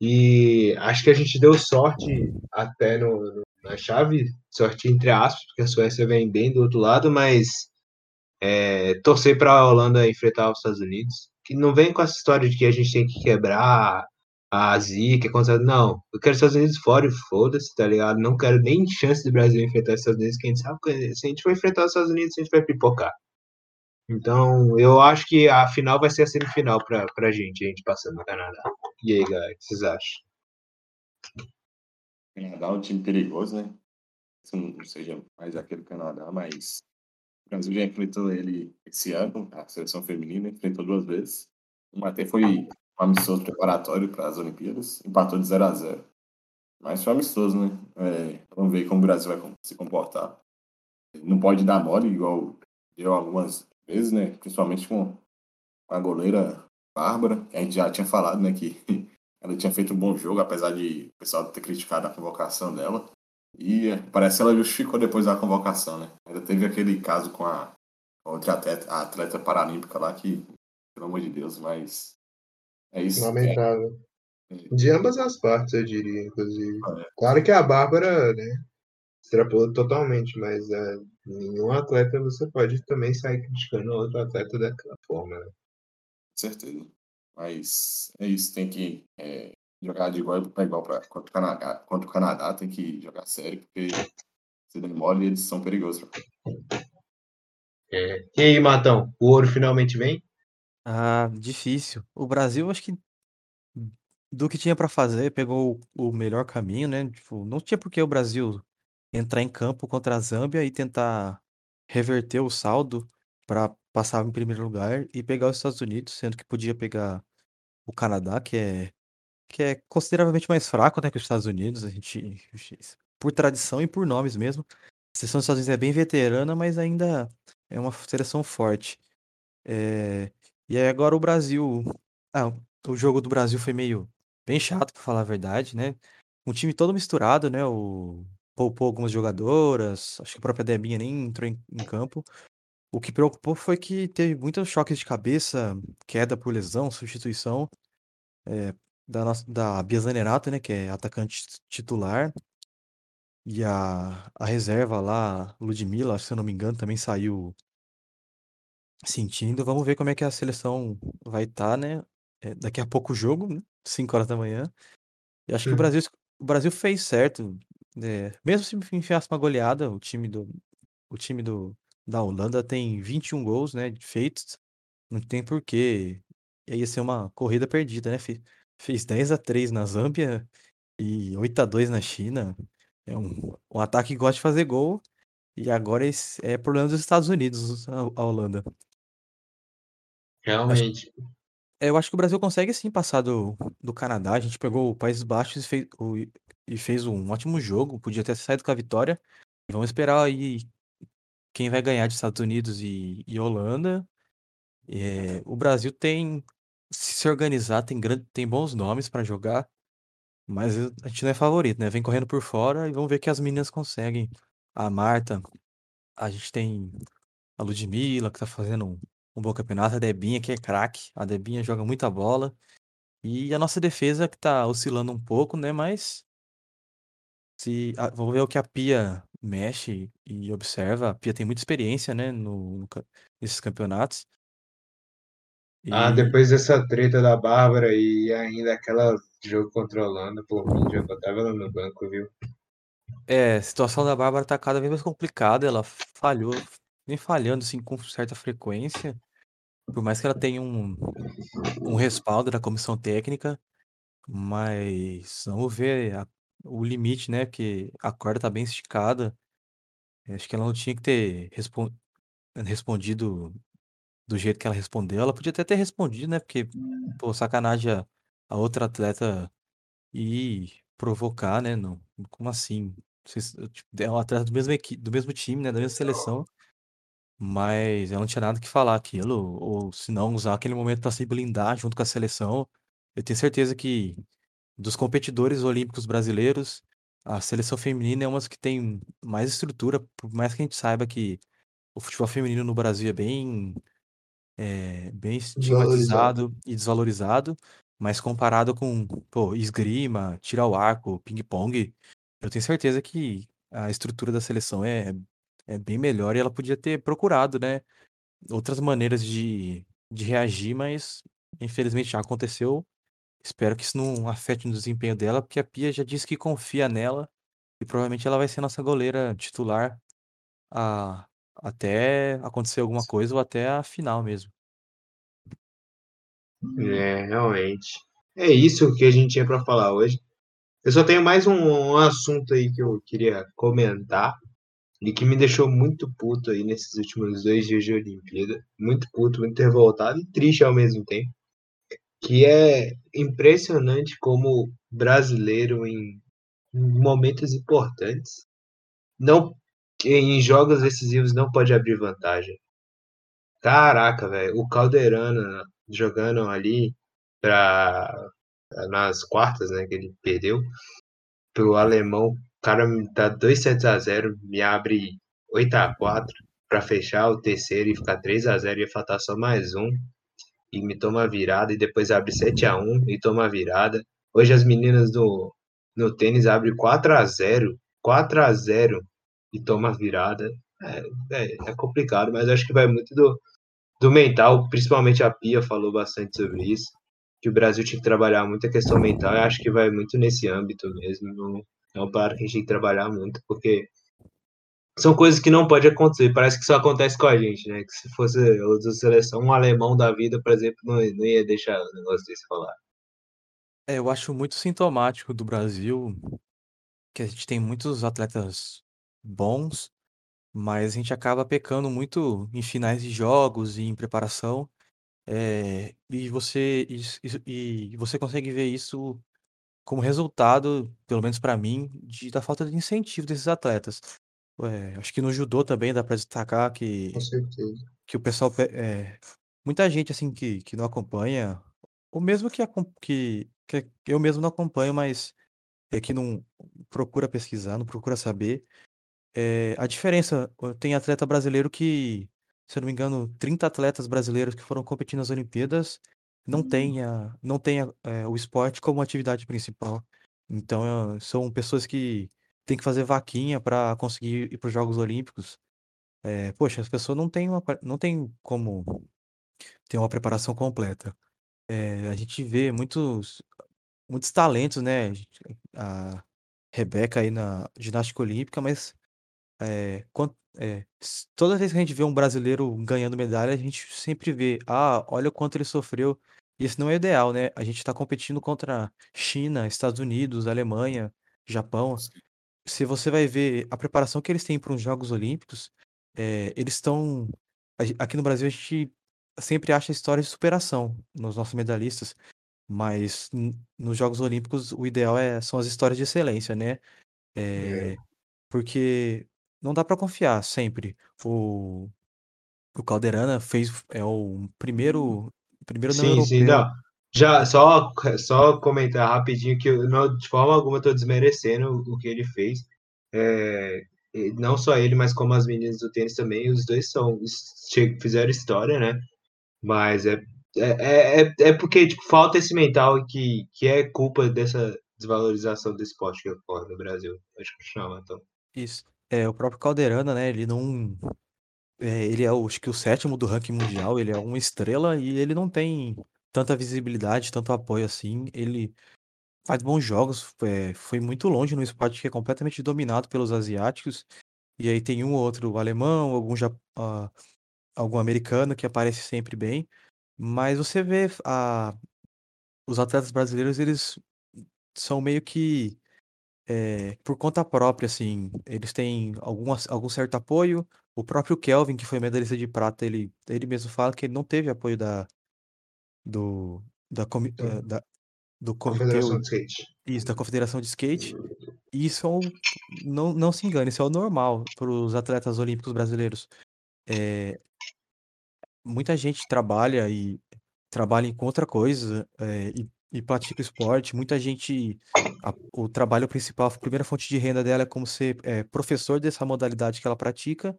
E acho que a gente deu sorte até no, no, na chave, sorte entre aspas, porque a Suécia vem bem do outro lado, mas é, torcer para a Holanda enfrentar os Estados Unidos, que não vem com essa história de que a gente tem que quebrar a zica, não, eu quero os Estados Unidos fora e foda-se, tá ligado? Não quero nem chance do Brasil enfrentar os Estados Unidos, que a gente sabe que se a gente for enfrentar os Estados Unidos, a gente vai pipocar. Então, eu acho que a final vai ser a semifinal pra, pra gente, a gente passando no Canadá. E aí, galera, o que vocês acham? Canadá é um time perigoso, né? Se não seja mais aquele Canadá, mas o Brasil já enfrentou ele esse ano, a seleção feminina, enfrentou duas vezes. Uma até foi um amistoso preparatório para as Olimpíadas, empatou de 0 a 0 Mas foi amistoso, né? É, vamos ver como o Brasil vai se comportar. Não pode dar mole, igual deu algumas vezes, né? Principalmente com a goleira Bárbara, a gente já tinha falado, né? Que ela tinha feito um bom jogo, apesar de o pessoal ter criticado a convocação dela. E parece que ela justificou depois da convocação, né? Ainda teve aquele caso com a outra atleta, a atleta paralímpica lá que, pelo amor de Deus, mas é isso. Lamentável. É. De ambas as partes, eu diria, inclusive. Ah, é. Claro que a Bárbara, né, extrapolou totalmente, mas é, nenhum atleta você pode também sair criticando outro atleta daquela forma, né? certeza. Mas é isso, tem que é, jogar de igual para igual pra, contra, o Canadá, contra o Canadá, tem que jogar sério, porque se demora eles são perigosos. É. E aí, Matão, o ouro finalmente vem? Ah, difícil. O Brasil, acho que do que tinha para fazer, pegou o melhor caminho, né? Tipo, não tinha por que o Brasil entrar em campo contra a Zâmbia e tentar reverter o saldo para passar em primeiro lugar e pegar os Estados Unidos, sendo que podia pegar o Canadá, que é que é consideravelmente mais fraco, né, que os Estados Unidos, a gente por tradição e por nomes mesmo. A seleção dos Estados Unidos é bem veterana, mas ainda é uma seleção forte. É... E aí agora o Brasil, ah, o jogo do Brasil foi meio bem chato, para falar a verdade, né? Um time todo misturado, né? O poupou algumas jogadoras, acho que a própria Debinha nem entrou em, em campo. O que preocupou foi que teve muitos choques de cabeça, queda por lesão, substituição é, da, nossa, da Bia Zanerato, né, que é atacante titular. E a, a reserva lá, Ludmilla, se eu não me engano, também saiu sentindo. Vamos ver como é que a seleção vai estar, tá, né? É, daqui a pouco o jogo, né? 5 horas da manhã. E acho que o Brasil, o Brasil fez certo. É, mesmo se enfiasse uma goleada, o time do, o time do, da Holanda tem 21 gols, né, feitos. Não tem porquê. Ia ser uma corrida perdida, né? Fez 10 a 3 na Zâmbia e 8 a 2 na China. É um, um ataque que gosta de fazer gol. E agora é problema dos Estados Unidos, a Holanda. Realmente. Acho, eu acho que o Brasil consegue sim passar do, do Canadá. A gente pegou o Países Baixos e fez, o, e fez um ótimo jogo. Podia ter saído com a vitória. Vamos esperar aí quem vai ganhar de Estados Unidos e, e Holanda. É, o Brasil tem se se organizar, tem, grande, tem bons nomes para jogar, mas a gente não é favorito, né? Vem correndo por fora e vamos ver que as meninas conseguem. A Marta, a gente tem a Ludmilla, que tá fazendo um, bom campeonato. A Debinha, que é craque, a Debinha joga muita bola. E a nossa defesa que tá oscilando um pouco, né? Mas se a- vamos ver o que a Pia mexe e observa. A Pia tem muita experiência, né? No, no nesses campeonatos. Ah, E depois dessa treta da Bárbara e ainda aquela jogo controlando, por mim, já botava ela no banco, viu? é, a situação da Bárbara tá cada vez mais complicada. Ela falhou, vem falhando assim com certa frequência. Por mais que ela tenha um, um respaldo da comissão técnica, mas vamos ver a- o limite, né? Porque a corda tá bem esticada. Acho que ela não tinha que ter respon- respondido do jeito que ela respondeu. Ela podia até ter respondido, né? Porque, pô, sacanagem a, a outra atleta ir provocar, né? Não, como assim? Vocês- tipo, É uma atleta do mesmo, do mesmo time, né? Da mesma seleção. Mas ela não tinha nada que falar aquilo, ou se não, usar aquele momento para se blindar junto com a seleção. Eu tenho certeza que dos competidores olímpicos brasileiros, a seleção feminina é uma das que tem mais estrutura, por mais que a gente saiba que o futebol feminino no Brasil é bem, é, bem Desvalorizado. estigmatizado e desvalorizado, mas comparado com, pô, esgrima, tiro ao arco, ping-pong, eu tenho certeza que a estrutura da seleção é, é bem melhor e ela podia ter procurado, né, outras maneiras de, de reagir, mas infelizmente já aconteceu. Espero que isso não afete no desempenho dela, porque a Pia já disse que confia nela e provavelmente ela vai ser nossa goleira titular a- até acontecer alguma coisa ou até a final mesmo. É, realmente. É isso que a gente tinha para falar hoje. Eu só tenho mais um, um assunto aí que eu queria comentar e que me deixou muito puto aí nesses últimos dois dias de Olimpíada. Muito puto, muito revoltado e triste ao mesmo tempo. Que é impressionante como brasileiro em momentos importantes não em jogos decisivos não pode abrir vantagem. Caraca, velho, o Calderano jogando ali para nas quartas, né, que ele perdeu pro alemão, cara me dá 2 sets a 0, me abre 8 a 4 para fechar o terceiro e ficar 3 a 0 ia faltar só mais um e me toma virada e depois abre 7 a 1 e toma virada. Hoje as meninas do no tênis abrem 4 a 0, 4 a 0 e toma virada. É, é, é complicado, mas acho que vai muito do, do mental, principalmente a Pia falou bastante sobre isso, que o Brasil tinha que trabalhar muito a questão mental, eu acho que vai muito nesse âmbito mesmo, não, é um parada que a gente tem que trabalhar muito, porque são coisas que não pode acontecer, parece que só acontece com a gente, né, que se fosse outra seleção, um alemão da vida, por exemplo, não, não ia deixar o negócio desse falar. É, eu acho muito sintomático do Brasil que a gente tem muitos atletas bons, mas a gente acaba pecando muito em finais de jogos e em preparação. É, e você isso- e você consegue ver isso como resultado, pelo menos para mim, de, da falta de incentivo desses atletas. É, acho que no judô também dá para destacar que, que o pessoal, pe- é, muita gente assim que, que não acompanha, ou mesmo que, que, que eu mesmo não acompanho, mas é que não procura pesquisar, não procura saber. É, a diferença, tem atleta brasileiro que, se eu não me engano, 30 atletas brasileiros que foram competir nas Olimpíadas não tem, a, não tem a- é, o esporte como atividade principal. Então, são pessoas que têm que fazer vaquinha para conseguir ir para os Jogos Olímpicos. É, poxa, as pessoas não têm uma, não têm como ter uma preparação completa. É, a gente vê muitos, muitos talentos, né? A Rebeca aí na ginástica olímpica, mas é, quan- é, s- toda vez que a gente vê um brasileiro ganhando medalha, a gente sempre vê, ah, olha o quanto ele sofreu. Isso não é ideal, né? A gente está competindo contra China, Estados Unidos, Alemanha, Japão. Se você vai ver a preparação que eles têm para os Jogos Olímpicos, é, eles estão. a gen- Aqui no Brasil, a gente sempre acha histórias de superação nos nossos medalhistas, mas n- nos Jogos Olímpicos o ideal é, são as histórias de excelência, né? É. É, porque não dá para confiar sempre. O, o Calderana fez é o primeiro primeiro não Sim, sim, não. Já só, só comentar rapidinho que eu não, de forma alguma estou desmerecendo o que ele fez. É, não só ele, mas como as meninas do tênis também, os dois são fizeram história, né? Mas é, é, é, é porque tipo, falta esse mental que, que é culpa dessa desvalorização do esporte que ocorre no Brasil. Acho que chama, então. Isso. É, o próprio Calderana, né? Ele não. é, ele é, acho que o sétimo do ranking mundial, ele é uma estrela e ele não tem tanta visibilidade, tanto apoio assim. Ele faz bons jogos, é, foi muito longe no esporte que é completamente dominado pelos asiáticos. E aí tem um ou outro alemão, algum, ah, algum americano que aparece sempre bem. Mas você vê a, os atletas brasileiros, eles são meio que é, por conta própria, assim. Eles têm algum, algum certo apoio. O próprio Kelvin, que foi medalhista de prata, ele, ele mesmo fala que ele não teve apoio da, do, da, comi- Então, eh, da- do comitê, Confederação de Skate. isso, da Confederação de Skate. E isso é o- não, não se engane, isso é o normal para os atletas olímpicos brasileiros. É, muita gente trabalha e trabalha em outra coisa é, e, e pratica esporte. Muita gente, a- o trabalho principal, a primeira fonte de renda dela é como ser é, professor dessa modalidade que ela pratica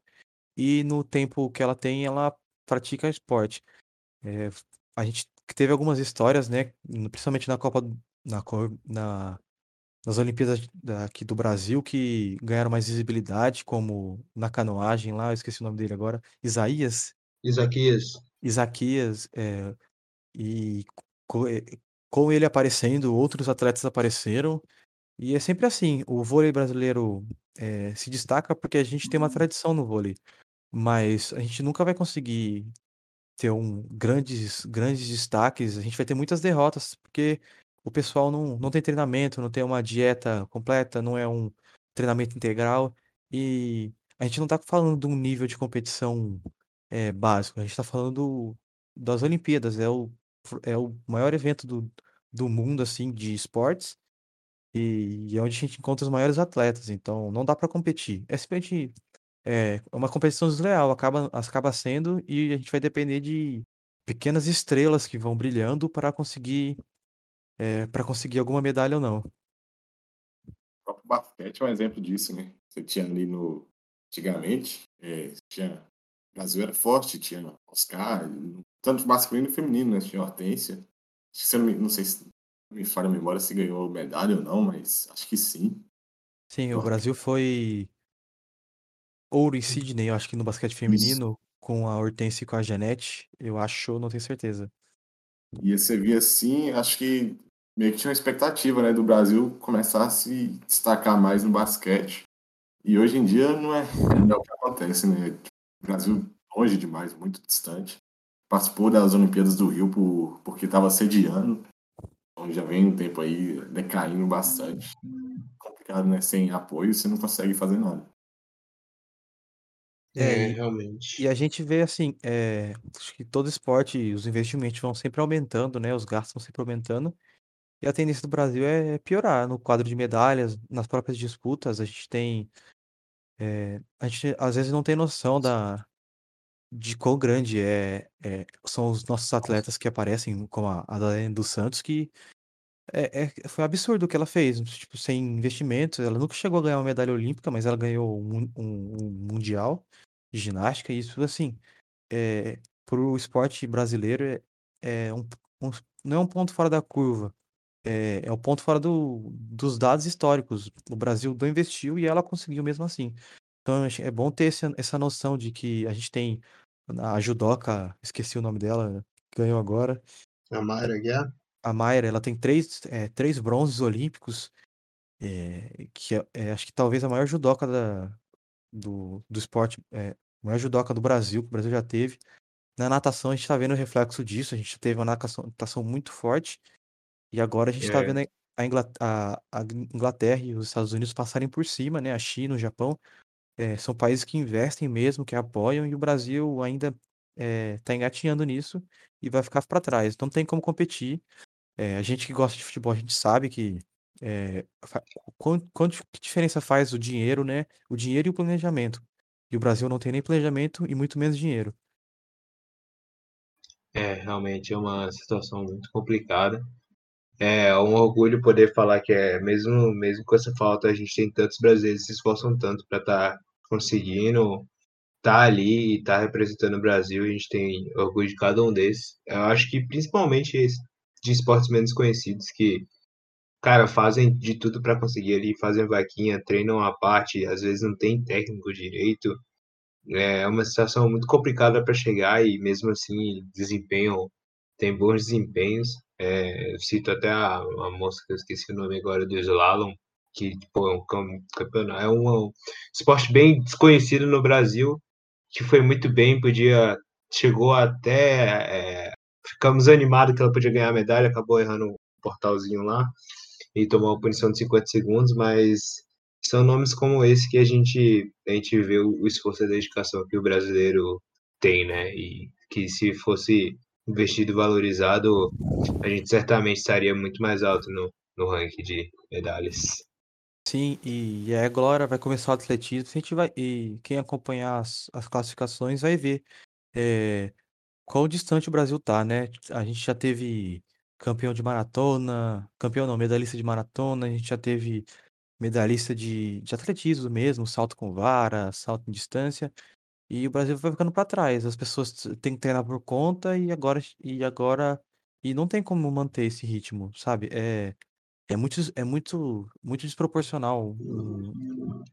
e no tempo que ela tem, ela pratica esporte. É, a gente teve algumas histórias, né, principalmente na Copa, na, na, nas Olimpíadas da- aqui do Brasil, que ganharam mais visibilidade, como na canoagem lá, eu esqueci o nome dele agora, Isaías, Isaquias. Isaquias, é, e eh, com ele aparecendo, outros atletas apareceram. E é sempre assim, o vôlei brasileiro eh, se destaca porque a gente tem uma tradição no vôlei, mas a gente nunca vai conseguir ter um grandes, grandes destaques, a gente vai ter muitas derrotas, porque o pessoal não, não tem treinamento, não tem uma dieta completa, não é um treinamento integral, e a gente não tá falando de um nível de competição é, básico, a gente tá falando das Olimpíadas, é o, é o maior evento do, do mundo, assim, de esportes, e, e é onde a gente encontra os maiores atletas, então não dá para competir. É simplesmente é uma competição desleal, acaba, acaba sendo, e a gente vai depender de pequenas estrelas que vão brilhando para conseguir é, para conseguir alguma medalha ou não. O próprio basquete é um exemplo disso, né? Você tinha ali no. Antigamente, é, tinha. O Brasil era forte, tinha Oscar, tanto masculino e feminino, né? Tinha Hortência. Acho que você não, me, não sei se me falha a memória se ganhou medalha ou não, mas acho que sim. Sim, o Brasil foi ouro em Sydney, eu acho que no basquete feminino, com a Hortência e com a Janete, eu acho, não tenho certeza. E você via assim, acho que meio que tinha uma expectativa, né, do Brasil começar a se destacar mais no basquete. E hoje em dia não é, não é o que acontece, né? O Brasil longe demais, muito distante. Participou das Olimpíadas do Rio por, porque estava sediando. Então já vem um tempo aí decaindo bastante. Complicado, né? Sem apoio você não consegue fazer nada. É, É, realmente. E a gente vê assim, é, acho que todo esporte, os investimentos vão sempre aumentando, né? Os gastos vão sempre aumentando. E a tendência do Brasil é piorar no quadro de medalhas, nas próprias disputas. A gente tem. é, a gente às vezes não tem noção da, de quão grande é, é- são os nossos atletas que aparecem, como a, a dos Santos, que é, é- foi absurdo o que ela fez. Tipo, sem investimentos. Ela nunca chegou a ganhar uma medalha olímpica, mas ela ganhou um, um- um mundial de ginástica. E isso, assim, é, pro esporte brasileiro é, é um, não é um ponto fora da curva. É, é um ponto fora do, dos dados históricos. O Brasil não investiu e ela conseguiu mesmo assim. Então é bom ter essa noção de que a gente tem a judoca, esqueci o nome dela, ganhou agora. A Mayra? A Mayra, ela tem três, é, três bronzes olímpicos, é, que é, é, acho que talvez a maior judoca da, do, do esporte, é, a maior judoca do Brasil, que o Brasil já teve. Na natação a gente está vendo o reflexo disso, a gente teve uma natação, natação muito forte, e agora a gente está É. vendo a Ingla- a- a Inglaterra e os Estados Unidos passarem por cima, né? A China, o Japão, é, são países que investem mesmo, que apoiam, e o Brasil ainda está engatinhando nisso e vai ficar para trás. Então não tem como competir. É, a gente que gosta de futebol, a gente sabe que é, fa- quan- quanto, que diferença faz o dinheiro, né? O dinheiro e o planejamento. E o Brasil não tem nem planejamento e muito menos dinheiro. É, realmente é uma situação muito complicada. É um orgulho poder falar que é, mesmo, mesmo com essa falta, a gente tem tantos brasileiros que se esforçam tanto para estar conseguindo tá ali e tá representando o Brasil, a gente tem orgulho de cada um desses. Eu acho que principalmente de esportes menos conhecidos que, cara, fazem de tudo para conseguir ali, fazem vaquinha, treinam à parte, às vezes não tem técnico direito. É uma situação muito complicada para chegar e mesmo assim desempenham, tem bons desempenhos. É, eu cito até a, a moça que eu esqueci o nome agora do slalom, que pô, é um campeonato, é um, um esporte bem desconhecido no Brasil, que foi muito bem, podia chegou até é, ficamos animados que ela podia ganhar a medalha, acabou errando um portalzinho lá e tomou uma punição de 50 segundos, mas são nomes como esse que a gente a gente vê o esforço e a dedicação que o brasileiro tem, né? E que se fosse investido valorizado, a gente certamente estaria muito mais alto no, no ranking de medalhas. Sim, e, e agora vai começar o atletismo, a gente vai, e quem acompanhar as, as classificações vai ver é, quão distante o Brasil tá, né? A gente já teve campeão de maratona, campeão não, medalhista de maratona, a gente já teve medalhista de, de atletismo mesmo, salto com vara, salto em distância, e o Brasil vai ficando para trás. As pessoas têm que treinar por conta e agora e agora e não tem como manter esse ritmo, sabe? É é muito é muito muito desproporcional um,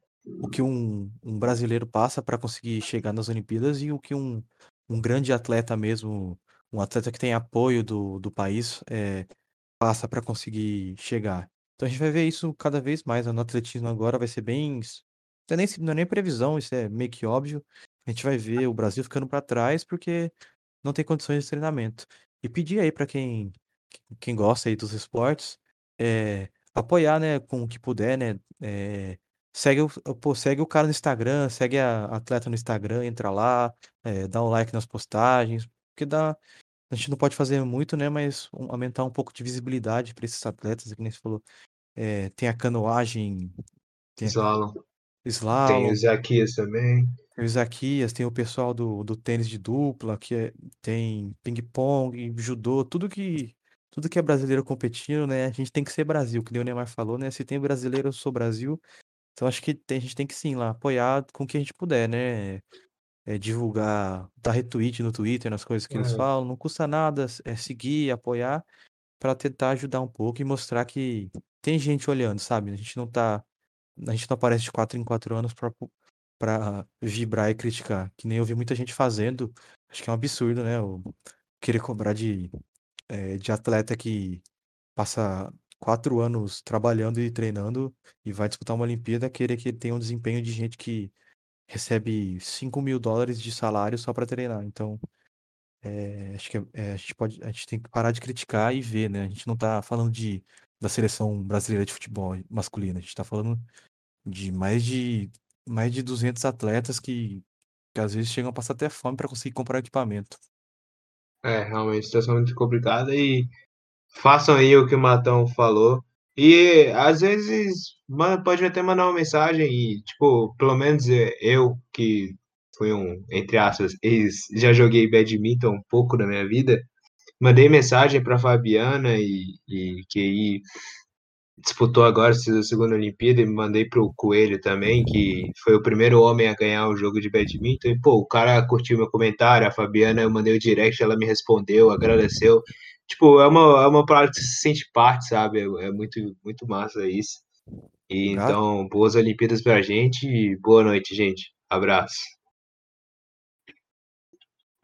o que um, um brasileiro passa para conseguir chegar nas Olimpíadas e o que um, um grande atleta mesmo, um atleta que tem apoio do, do país, é, passa para conseguir chegar. Então a gente vai ver isso cada vez mais. No atletismo agora vai ser bem. Não é nem, não é nem previsão, isso é meio que óbvio. A gente vai ver o Brasil ficando para trás porque não tem condições de treinamento. E pedir aí para quem, quem gosta aí dos esportes, é, apoiar, né, com o que puder, né, é, Segue o, pô, segue o cara no Instagram, segue a atleta no Instagram, entra lá, é, dá um like nas postagens, porque dá, a gente não pode fazer muito, né? Mas um, aumentar um pouco de visibilidade para esses atletas, que nem você falou. Tem a canoagem, tem slalom. slalom. Tem o Isaquias também. Tem o Isaquias, tem o pessoal do, do tênis de dupla, que é, tem ping-pong, judô, tudo que tudo que é brasileiro competindo, né? A gente tem que ser Brasil, que nem o Neymar falou, né? Se tem brasileiro, eu sou Brasil. Então acho que tem, a gente tem que sim lá apoiar com o que a gente puder, né? É, divulgar, dar retweet no Twitter, nas coisas que eles falam, não custa nada é seguir, apoiar, para tentar ajudar um pouco e mostrar que tem gente olhando, sabe? A gente não tá. A gente não aparece de quatro em quatro anos pra, pra vibrar e criticar. Que nem eu vi muita gente fazendo. Acho que é um absurdo, né? Querer cobrar de, é, de atleta que passa quatro anos trabalhando e treinando e vai disputar uma Olimpíada, querer que ele tenha um desempenho de gente que recebe 5 mil dólares de salário só para treinar. Então, é, acho que é, é, a, gente pode, a gente tem que parar de criticar e ver, né? A gente não tá falando de, da seleção brasileira de futebol masculina, a gente tá falando de mais de mais de 200 atletas que, que às vezes chegam a passar até fome para conseguir comprar equipamento. É, realmente, situação muito complicada e façam aí o que o Matão falou. E às vezes pode até mandar uma mensagem e, tipo, pelo menos eu, que fui um, entre aspas, ex, já joguei badminton um pouco na minha vida, mandei mensagem para Fabiana e, e aí disputou agora a segunda Olimpíada e me mandei pro Coelho também, que foi o primeiro homem a ganhar o jogo de badminton. E, pô, o cara curtiu meu comentário, a Fabiana, eu mandei o direct, ela me respondeu, agradeceu. Tipo, é uma, é uma parada que você se sente parte, sabe? É, é muito, muito massa isso. E, então, boas Olimpíadas pra gente e boa noite, gente. Abraço.